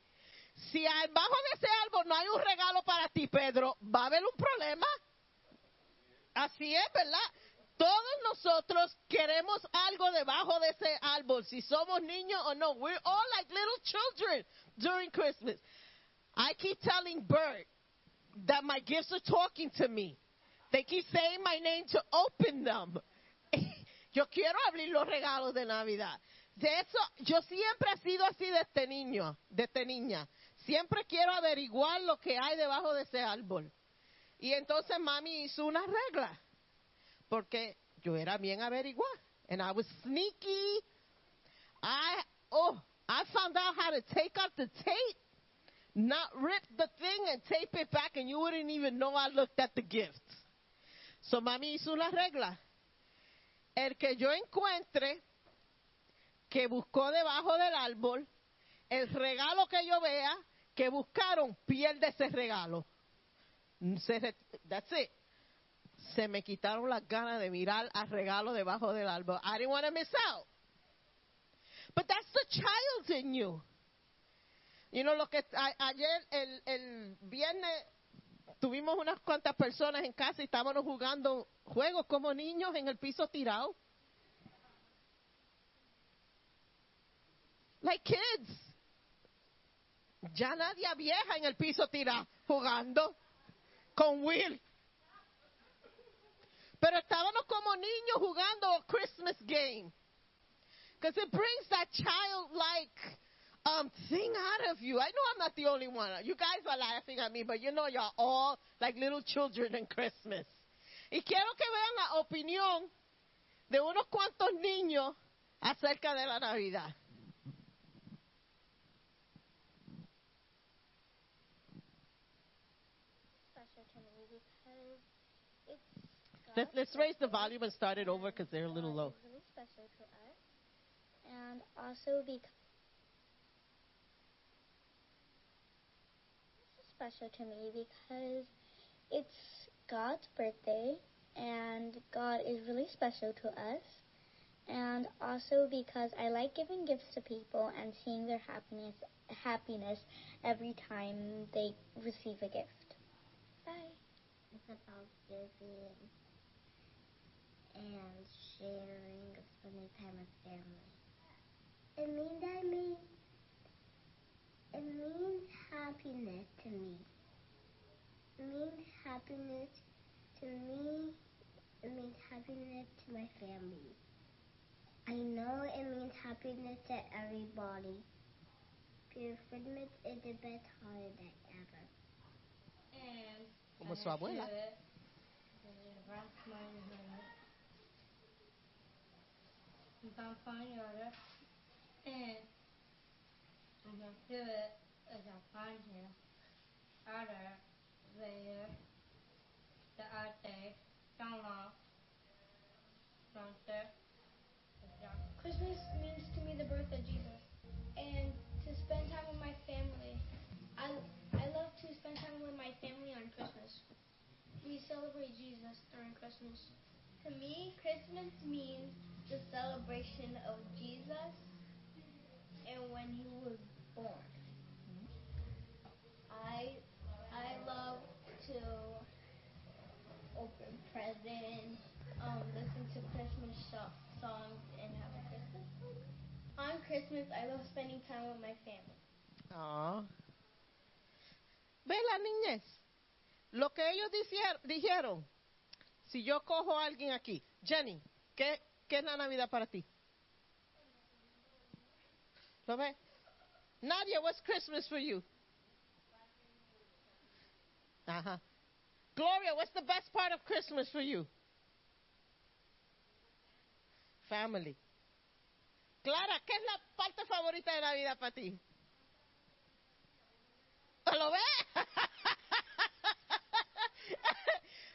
Si abajo de ese árbol no hay un regalo para ti, Pedro, va a haber un problema. Así es, ¿verdad? Todos nosotros queremos algo debajo de ese árbol, si somos niños o no. We're all like little children during Christmas. I keep telling Bert that my gifts are talking to me. They keep saying my name to open them. Yo quiero abrir los regalos de Navidad. De eso, yo siempre he sido así de este niño, de esta niña. Siempre quiero averiguar lo que hay debajo de ese árbol. Y entonces mami hizo una regla porque yo era bien averiguar. And I was sneaky. I, oh, I found out how to take out the tape, not rip the thing and tape it back, and you wouldn't even know I looked at the gift. So mami hizo una regla. El que yo encuentre que buscó debajo del árbol, el regalo que yo vea que buscaron, pierde ese regalo. That's it se me quitaron las ganas de mirar al regalo debajo del árbol. I didn't want to miss out. But that's the child in you. You know, lo que ayer, el, el viernes, tuvimos unas cuantas personas en casa y estábamos jugando juegos como niños en el piso tirado. Like kids. Ya nadie vieja en el piso tirado jugando con Will. Pero estábamos como niños jugando Christmas game. Because it brings that childlike um, thing out of you. I know I'm not the only one. You guys are laughing at me, but you know you're all like little children in Christmas. Y quiero que vean la opinión de unos cuantos niños acerca de la Navidad. Let's, let's raise the volume and start it over because they're a little um, low. really special to us, and also because it's special to me because it's God's birthday, and God is really special to us, and also because I like giving gifts to people and seeing their happiness happiness every time they receive a gift. Bye. It's about giving and sharing, spending time with family. It means I mean it means happiness to me. It means happiness to me. It means happiness to my family. I know it means happiness to everybody. Because Christmas is the best holiday ever. And Como su abuela. About finding order. And I'm going to do it as I find him. Order. There. The ate. Download. Christmas means to me the birth of Jesus and to spend time with my family. I, I love to spend time with my family on Christmas. We celebrate Jesus during Christmas. To me, Christmas means the celebration of Jesus and when he was born. I I love to open presents, um, listen to Christmas so- songs, and have a Christmas party. On Christmas, I love spending time with my family. Ah. ¿Ve la niñez? Lo que ellos dijeron, si yo cojo a alguien aquí, Jenny, ¿qué, qué es la Navidad para ti? ¿Lo ves? Nadia, what's Christmas for you? Ajá. Gloria, what's the best part of Christmas for you? Family. Clara, ¿qué es la parte favorita de Navidad para ti? ¿Lo ves?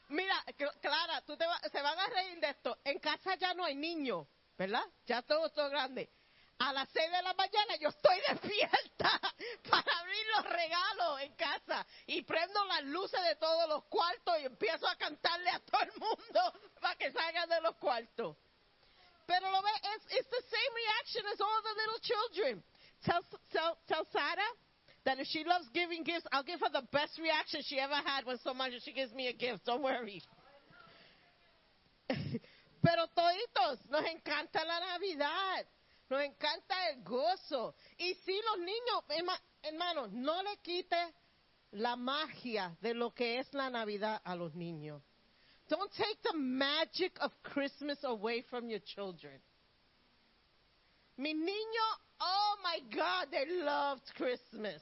Mira, Cl- Clara, tú te va- se van a reír de esto. En casa ya no hay niños, ¿verdad? Ya todo todo grande. a las 6 de la mañana yo estoy despierta para abrir los regalos en casa y prendo las luces de todos los cuartos y empiezo a cantarle a todo el mundo para que salgan de los cuartos. Pero lo ve, it's, it's the same reaction as all the little children. Tell, tell, tell Sarah that if she loves giving gifts, I'll give her the best reaction she ever had when somebody she gives me a gift. Don't worry. Pero toditos, nos encanta la Navidad. Nos encanta el gozo. Y si los niños, herma- hermanos, no le quite la magia de lo que es la Navidad a los niños. Don't take the magic of Christmas away from your children. Mi niño, oh my God, they loved Christmas.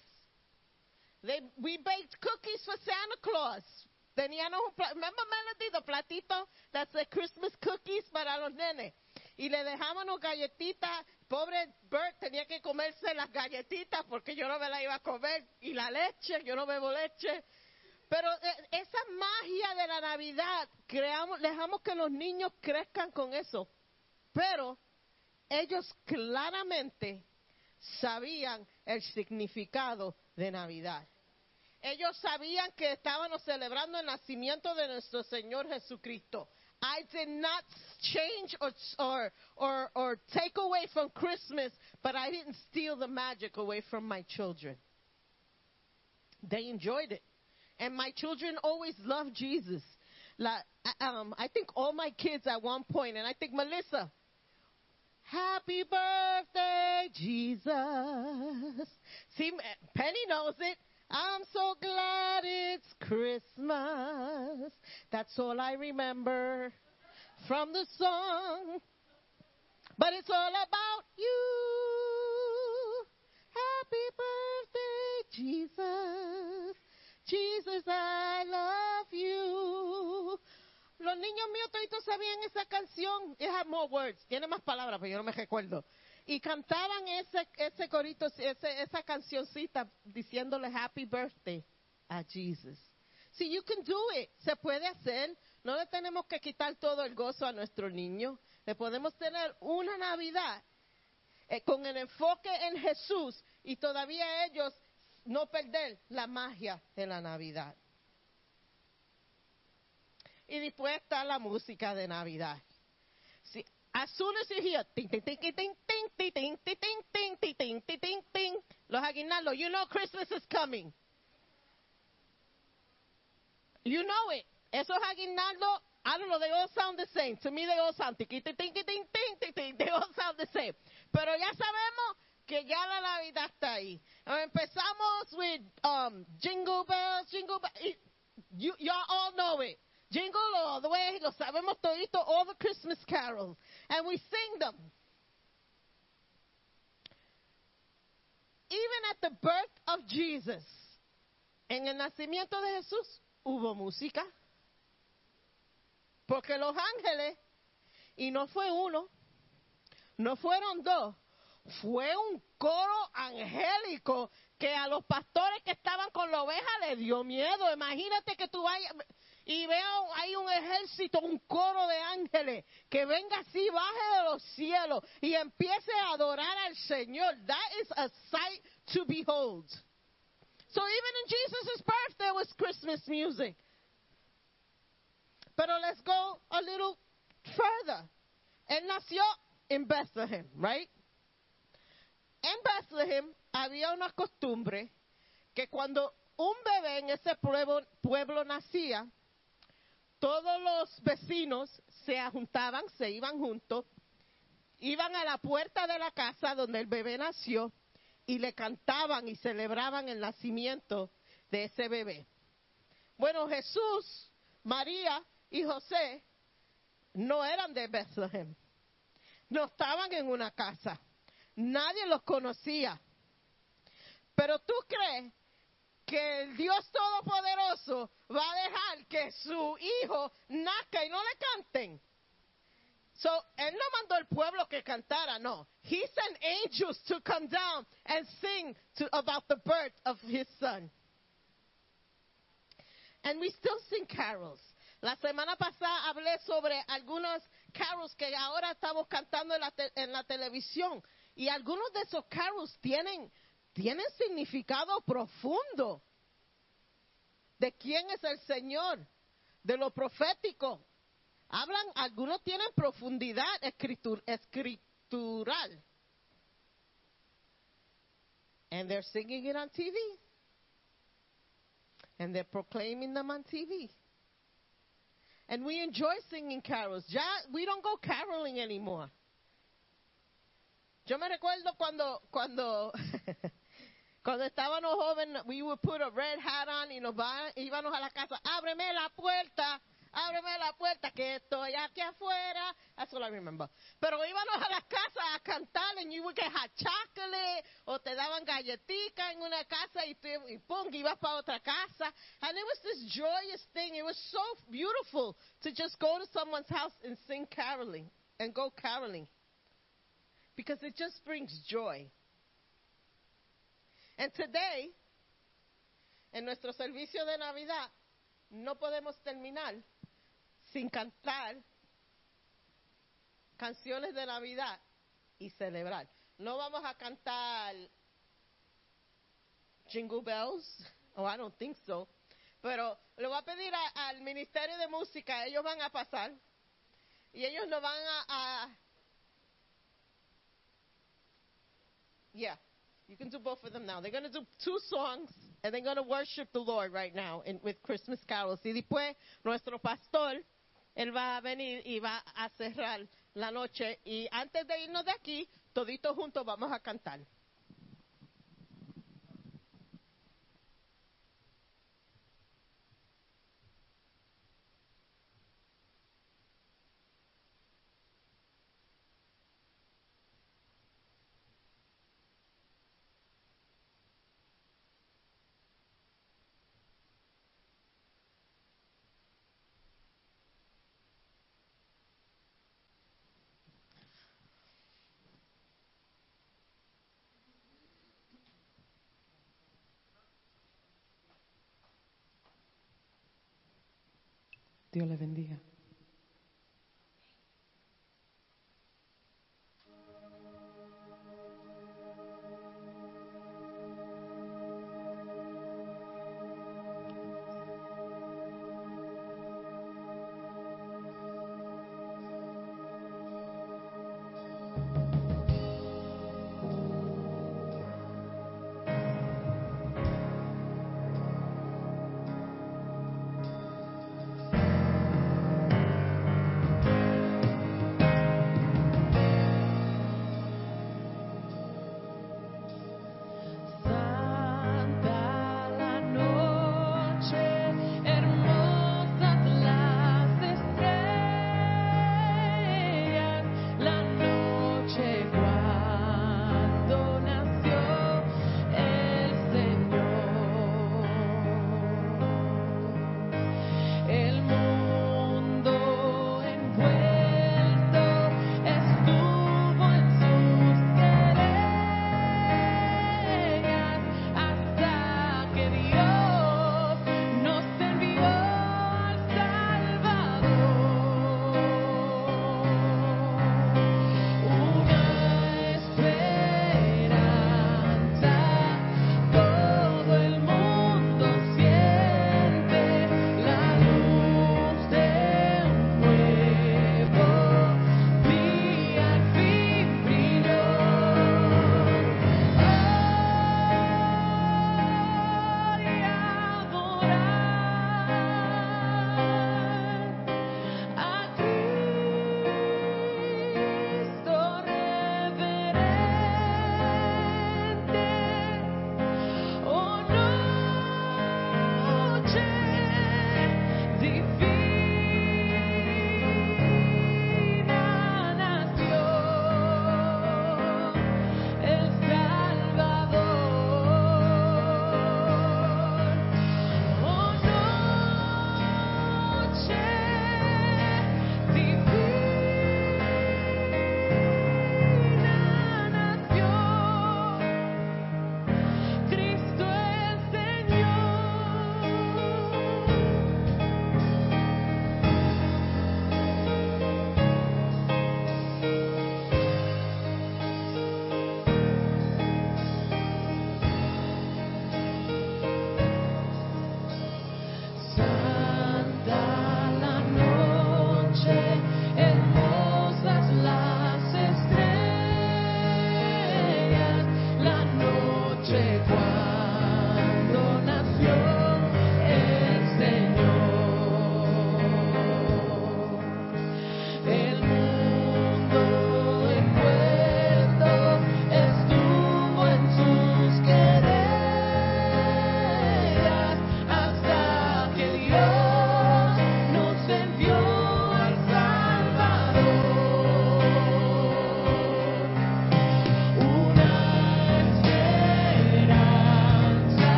They, we baked cookies for Santa Claus. Teníamos un pla- remember Melody, the platito that's the Christmas cookies para los nenes. Y le dejábamos galletitas. Pobre Bert tenía que comerse las galletitas porque yo no me las iba a comer. Y la leche, yo no bebo leche. Pero eh, esa magia de la Navidad, creamos, dejamos que los niños crezcan con eso. Pero ellos claramente sabían el significado de Navidad. Ellos sabían que estábamos celebrando el nacimiento de nuestro Señor Jesucristo. I did not change or, or, or, or take away from Christmas, but I didn't steal the magic away from my children. They enjoyed it. And my children always loved Jesus. La, um, I think all my kids at one point, and I think Melissa, Happy birthday, Jesus. See, Penny knows it. I'm so glad it's Christmas. That's all I remember from the song. But it's all about you. Happy birthday, Jesus. Jesus, I love you. Los niños míos toditos sabían esa canción. It had more words. Tiene más palabras, pero yo no me recuerdo. Y cantaban ese, ese corito, ese, esa cancioncita diciéndole Happy Birthday a Jesus. Si you can do it, se puede hacer. No le tenemos que quitar todo el gozo a nuestros niños. Le podemos tener una Navidad eh, con el enfoque en Jesús y todavía ellos no perder la magia de la Navidad. Y después está la música de Navidad. Sí, as soon as you hear ting ting ting ting ting ting ting ting ting ting ting ting ting ting los aguinaldos, you know Christmas is coming. You know it. Esos aguinaldos, I don't know, they all sound the same. To me they all sound ting ting ting ting ting ting. They all sound the same. Pero ya sabemos que ya la Navidad está ahí. Empezamos with um, Jingle Bells, Jingle Bells. You, y'all all know it. Jingle all the way, lo sabemos todito, all the Christmas carols. And we sing them. Even at the birth of Jesus, en el nacimiento de Jesús, hubo música. Porque los ángeles, y no fue uno, no fueron dos, fue un coro angélico que a los pastores que estaban con la oveja le dio miedo. Imagínate que tú vayas y veo hay un ejército, un coro de ángeles que venga así, baje de los cielos y empiece a adorar al Señor. That is a sight to behold. So even in Jesus' birth there was Christmas music. Pero let's go a little further. Él nació en Bethlehem, right? En Bethlehem había una costumbre que cuando un bebé en ese pueblo, pueblo nacía, todos los vecinos se juntaban, se iban juntos, iban a la puerta de la casa donde el bebé nació y le cantaban y celebraban el nacimiento de ese bebé. Bueno, Jesús, María y José no eran de Bethlehem, no estaban en una casa, nadie los conocía. Pero tú crees que el Dios Todopoderoso va a dejar que su hijo nazca y no le canten. So, él no mandó al pueblo que cantara, no. He sent angels to come down and sing to, about the birth of his son. And we still sing carols. La semana pasada hablé sobre algunos carols que ahora estamos cantando en la, te- en la televisión. Y algunos de esos carols tienen, tienen significado profundo de quién es el Señor, de lo profético. Hablan, algunos tienen profundidad escritur- escritural. And they're singing it on TV. And they're proclaiming them on TV. And we enjoy singing carols. Ya, we don't go caroling anymore. Yo me recuerdo cuando, cuando, cuando estábamos jóvenes, we would put a red hat on y nos va, íbamos a la casa, ábreme la puerta, ábreme la puerta, que estoy aquí afuera. That's all I remember. Pero íbamos a la casa a cantar and you would get hot chocolate, o te daban galletica en una casa y, te, y pum, ibas para otra casa. And it was this joyous thing. It was so beautiful to just go to someone's house and sing caroling and go caroling. Because it just brings joy. And today, en nuestro servicio de Navidad, no podemos terminar sin cantar canciones de Navidad y celebrar. No vamos a cantar Jingle Bells, oh, I don't think so. Pero le voy a pedir al Ministerio de Música, ellos van a pasar y ellos nos van a, a you can do both of them now. They're going to do two songs and they're going to worship the Lord right now in, with Christmas carols. Y después nuestro pastor, él va a venir y va a cerrar la noche. Y antes de irnos de aquí, toditos juntos vamos a cantar. Dios le bendiga.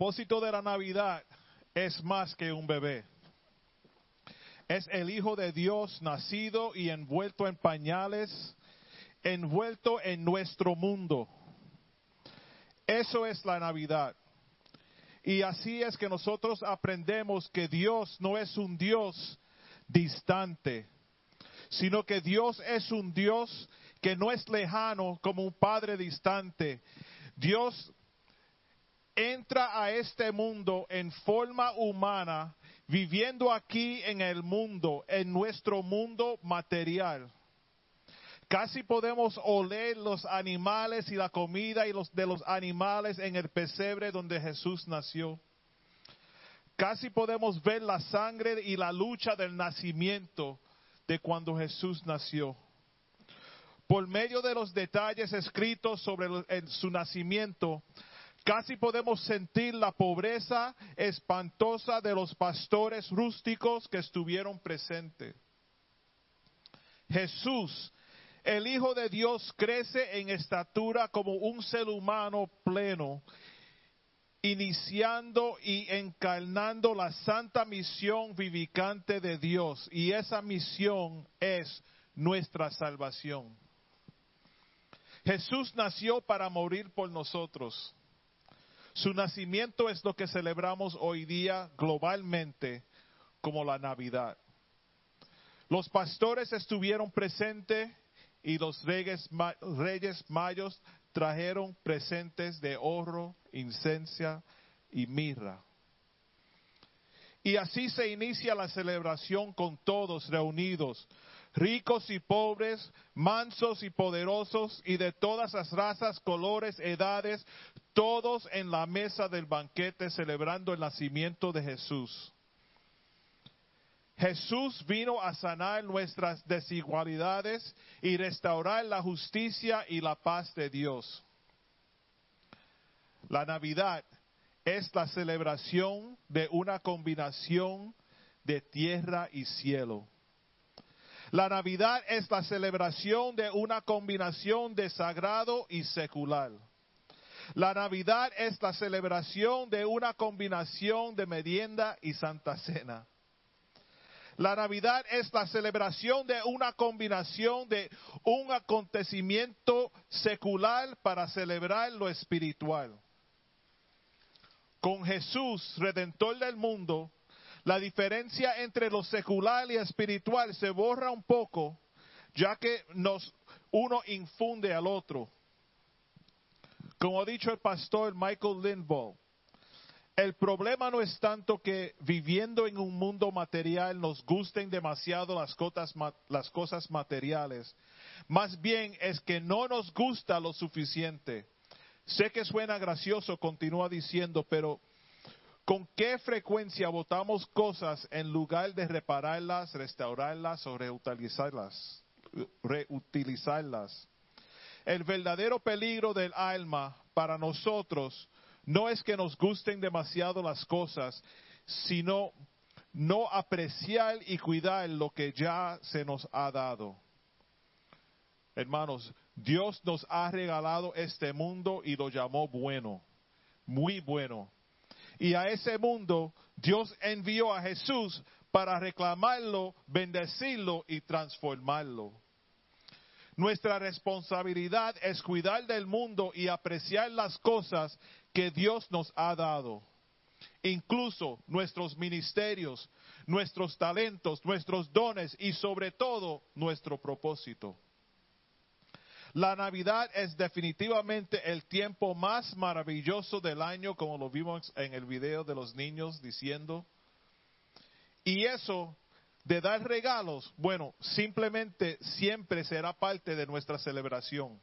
Propósito de la Navidad es más que un bebé. Es el Hijo de Dios nacido y envuelto en pañales, envuelto en nuestro mundo. Eso es la Navidad. Y así es que nosotros aprendemos que Dios no es un Dios distante, sino que Dios es un Dios que no es lejano como un padre distante. Dios entra a este mundo en forma humana, viviendo aquí en el mundo, en nuestro mundo material. Casi podemos oler los animales y la comida y los de los animales en el pesebre donde Jesús nació. Casi podemos ver la sangre y la lucha del nacimiento de cuando Jesús nació. Por medio de los detalles escritos sobre su nacimiento, casi podemos sentir la pobreza espantosa de los pastores rústicos que estuvieron presentes. Jesús, el Hijo de Dios, crece en estatura como un ser humano pleno, iniciando y encarnando la santa misión vivificante de Dios. Y esa misión es nuestra salvación. Jesús nació para morir por nosotros. Su nacimiento es lo que celebramos hoy día globalmente como la Navidad. Los pastores estuvieron presentes y los reyes, reyes mayos trajeron presentes de oro, incencia y mirra. Y así se inicia la celebración con todos reunidos, ricos y pobres, mansos y poderosos, y de todas las razas, colores, edades, todos en la mesa del banquete celebrando el nacimiento de Jesús. Jesús vino a sanar nuestras desigualdades y restaurar la justicia y la paz de Dios. La Navidad es la celebración de una combinación de tierra y cielo. La Navidad es la celebración de una combinación de sagrado y secular. La Navidad es la celebración de una combinación de merienda y santa cena. La Navidad es la celebración de una combinación de un acontecimiento secular para celebrar lo espiritual. Con Jesús, redentor del mundo, la diferencia entre lo secular y espiritual se borra un poco, ya que nos uno infunde al otro. Como ha dicho el pastor Michael Lindvall, el problema no es tanto que viviendo en un mundo material nos gusten demasiado las cosas, las cosas materiales. Más bien es que no nos gusta lo suficiente. Sé que suena gracioso, continúa diciendo, pero ¿con qué frecuencia votamos cosas en lugar de repararlas, restaurarlas o reutilizarlas? reutilizarlas? El verdadero peligro del alma para nosotros no es que nos gusten demasiado las cosas, sino no apreciar y cuidar lo que ya se nos ha dado. Hermanos, Dios nos ha regalado este mundo y lo llamó bueno, muy bueno. Y a ese mundo Dios envió a Jesús para reclamarlo, bendecirlo y transformarlo. Nuestra responsabilidad es cuidar del mundo y apreciar las cosas que Dios nos ha dado. Incluso nuestros ministerios, nuestros talentos, nuestros dones y sobre todo nuestro propósito. La Navidad es definitivamente el tiempo más maravilloso del año, como lo vimos en el video de los niños diciendo. Y eso de dar regalos, bueno, simplemente siempre será parte de nuestra celebración.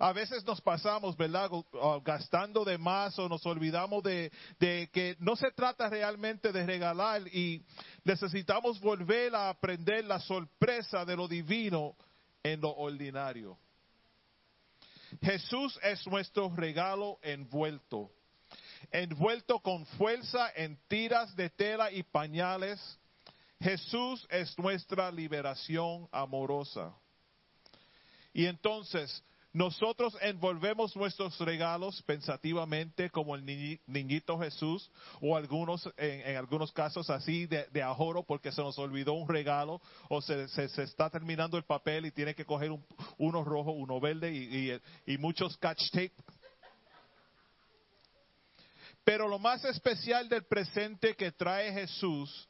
A veces nos pasamos, ¿verdad?, Go- gastando de más o nos olvidamos de, de que no se trata realmente de regalar y necesitamos volver a aprender la sorpresa de lo divino en lo ordinario. Jesús es nuestro regalo envuelto, envuelto con fuerza en tiras de tela y pañales. Jesús es nuestra liberación amorosa. Y entonces, Nosotros envolvemos nuestros regalos pensativamente como el niñi- niñito Jesús o algunos, en, algunos casos así de, ajoro porque se nos olvidó un regalo o se, se- está terminando el papel y tiene que coger un- uno rojo, uno verde y, y- muchos scotch tape. Pero lo más especial del presente que trae Jesús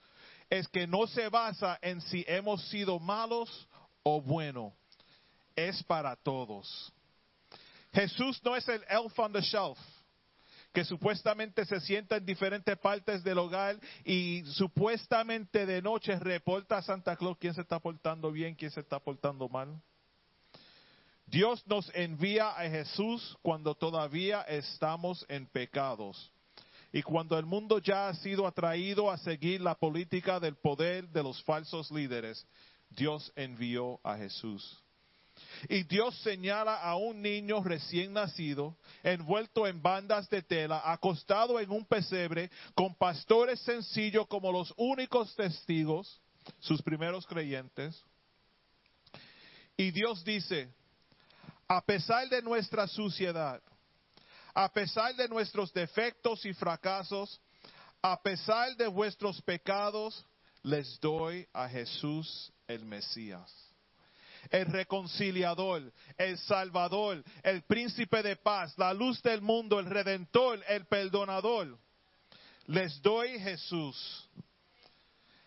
es que no se basa en si hemos sido malos o buenos. Es para todos. Jesús no es el elf on the shelf que supuestamente se sienta en diferentes partes del hogar y supuestamente de noche reporta a Santa Claus quién se está portando bien, quién se está portando mal. Dios nos envía a Jesús cuando todavía estamos en pecados. Y cuando el mundo ya ha sido atraído a seguir la política del poder de los falsos líderes, Dios envió a Jesús. Y Dios señala a un niño recién nacido, envuelto en bandas de tela, acostado en un pesebre, con pastores sencillos como los únicos testigos, sus primeros creyentes. Y Dios dice, a pesar de nuestra suciedad, a pesar de nuestros defectos y fracasos, a pesar de vuestros pecados, les doy a Jesús el Mesías. El reconciliador, el salvador, el príncipe de paz, la luz del mundo, el redentor, el perdonador. Les doy Jesús.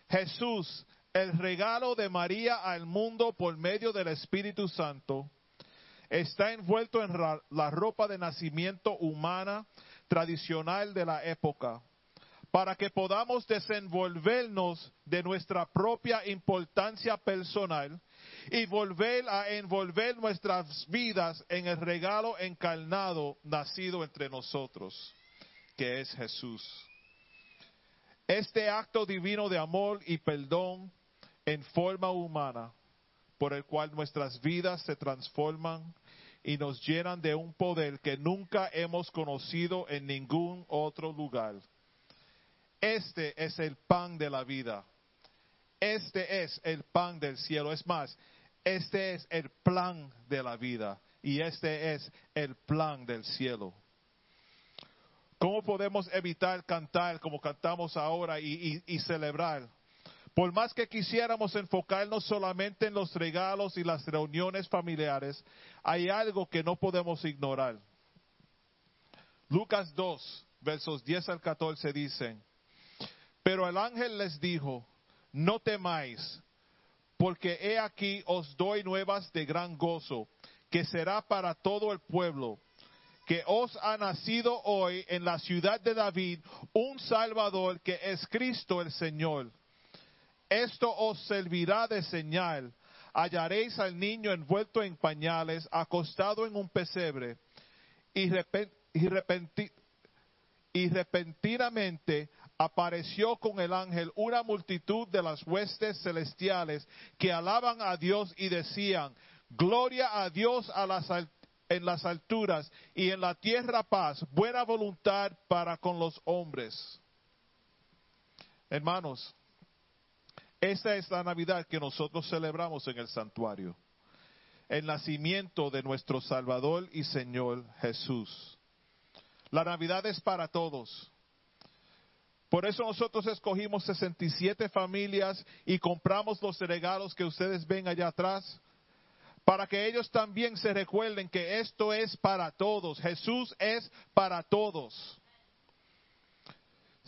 Jesús, el regalo de María al mundo por medio del Espíritu Santo está envuelto en la ropa de nacimiento humana tradicional de la época, para que podamos desenvolvernos de nuestra propia importancia personal y volver a envolver nuestras vidas en el regalo encarnado nacido entre nosotros, que es Jesús. Este acto divino de amor y perdón en forma humana por el cual nuestras vidas se transforman y nos llenan de un poder que nunca hemos conocido en ningún otro lugar. Este es el pan de la vida. Este es el pan del cielo. Es más, este es el plan de la vida y este es el plan del cielo. ¿Cómo podemos evitar cantar como cantamos ahora y, celebrar? Por más que quisiéramos enfocarnos solamente en los regalos y las reuniones familiares, hay algo que no podemos ignorar. Lucas 2, versos 10 al 14 dicen, pero el ángel les dijo, no temáis, porque he aquí os doy nuevas de gran gozo, que será para todo el pueblo, que os ha nacido hoy en la ciudad de David un Salvador que es Cristo el Señor. Esto os servirá de señal. Hallaréis al niño envuelto en pañales, acostado en un pesebre, y, y repentinamente apareció con el ángel una multitud de las huestes celestiales que alaban a Dios y decían, Gloria a Dios a las en las alturas y en la tierra paz, buena voluntad para con los hombres. Hermanos, esta es la Navidad que nosotros celebramos en el santuario. El nacimiento de nuestro Salvador y Señor Jesús. La Navidad es para todos. Por eso nosotros escogimos 67 familias y compramos los regalos que ustedes ven allá atrás. Para que ellos también se recuerden que esto es para todos. Jesús es para todos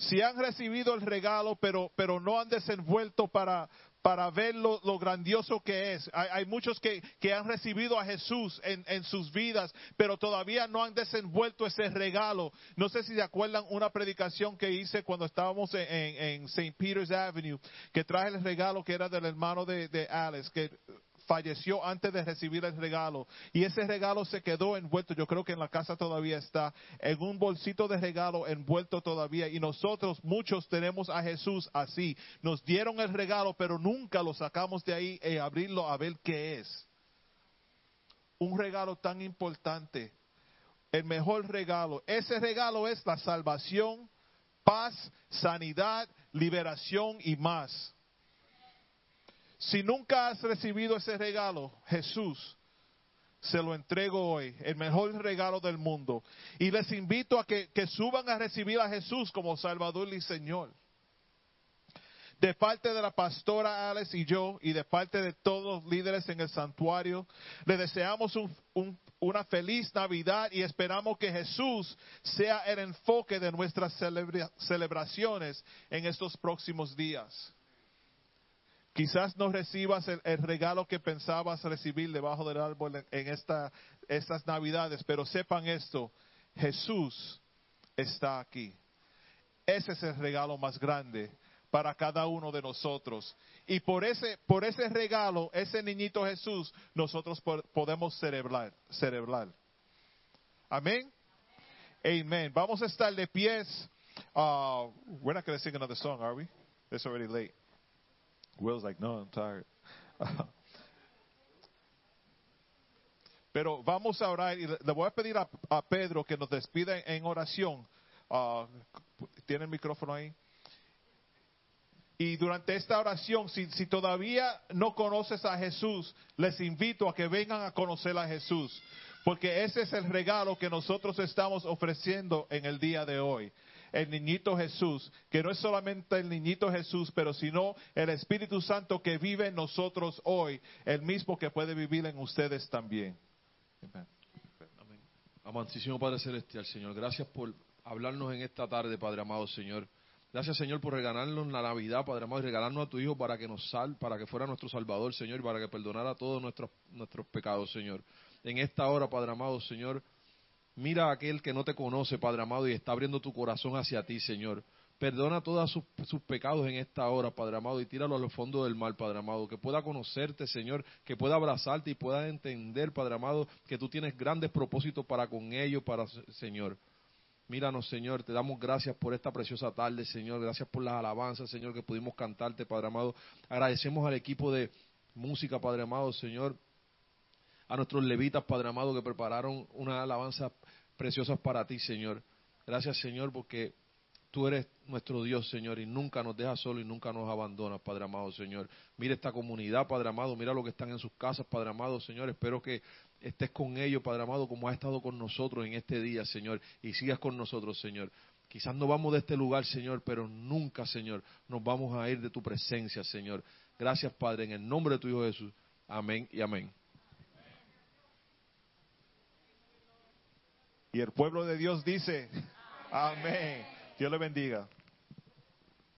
si han recibido el regalo, pero, pero no han desenvuelto para, para ver lo, lo grandioso que es. Hay, muchos que, que han recibido a Jesús en, en sus vidas, pero todavía no han desenvuelto ese regalo. No sé si se acuerdan una predicación que hice cuando estábamos en, en, en St. Peter's Avenue, que traje el regalo que era del hermano de, de Alice, que falleció antes de recibir el regalo y ese regalo se quedó envuelto, yo creo que en la casa todavía está, en un bolsito de regalo envuelto todavía y nosotros muchos tenemos a Jesús así, nos dieron el regalo pero nunca lo sacamos de ahí y abrirlo a ver qué es. Un regalo tan importante, el mejor regalo, ese regalo es la salvación, paz, sanidad, liberación y más. Si nunca has recibido ese regalo, Jesús, se lo entrego hoy, el mejor regalo del mundo. Y les invito a que, suban a recibir a Jesús como Salvador y Señor. De parte de la pastora Alex y yo, y de parte de todos los líderes en el santuario, le deseamos un- un- una feliz Navidad y esperamos que Jesús sea el enfoque de nuestras celebra- celebraciones en estos próximos días. Quizás no recibas el, el regalo que pensabas recibir debajo del árbol en, en esta, estas Navidades, pero sepan esto, Jesús está aquí. Ese es el regalo más grande para cada uno de nosotros. Y por ese, por ese regalo, ese niñito Jesús, nosotros po- podemos celebrar. celebrar. Amén. Amen. Vamos a estar de pies. Uh, we're not going to sing another song, are we? It's already late. Will's like, no, I'm tired. Pero vamos a orar y le voy a pedir a, Pedro que nos despida en oración. Ah, ¿Tiene el micrófono ahí? Y durante esta oración, si, si todavía no conoces a Jesús, les invito a que vengan a conocer a Jesús. Porque ese es el regalo que nosotros estamos ofreciendo en el día de hoy. El niñito Jesús, que no es solamente el niñito Jesús, pero sino el Espíritu Santo que vive en nosotros hoy, el mismo que puede vivir en ustedes también. Amantísimo Padre Celestial, Señor, gracias por hablarnos en esta tarde, Padre amado, Señor. Gracias, Señor, por regalarnos la Navidad, Padre amado, y regalarnos a tu Hijo para que nos sal, para que fuera nuestro Salvador, Señor, y para que perdonara todos nuestros, nuestros pecados, Señor. En esta hora, Padre amado, Señor, mira a aquel que no te conoce, Padre amado, y está abriendo tu corazón hacia ti, Señor. Perdona todos sus, pecados en esta hora, Padre amado, y tíralo a los fondos del mal, Padre amado. Que pueda conocerte, Señor, que pueda abrazarte y pueda entender, Padre amado, que tú tienes grandes propósitos para con ellos, para Señor. Míranos, Señor, te damos gracias por esta preciosa tarde, Señor. Gracias por las alabanzas, Señor, que pudimos cantarte, Padre amado. Agradecemos al equipo de música, Padre amado, Señor. A nuestros levitas, Padre amado, que prepararon unas alabanzas preciosas para ti, Señor. Gracias, Señor, porque tú eres nuestro Dios, Señor, y nunca nos dejas solo y nunca nos abandonas, Padre amado, Señor. Mira esta comunidad, Padre amado, mira lo que están en sus casas, Padre amado, Señor. Espero que estés con ellos, Padre amado, como has estado con nosotros en este día, Señor, y sigas con nosotros, Señor. Quizás no vamos de este lugar, Señor, pero nunca, Señor, nos vamos a ir de tu presencia, Señor. Gracias, Padre, en el nombre de tu Hijo Jesús. Amén y amén. Y el pueblo de Dios dice, amén. Dios le bendiga.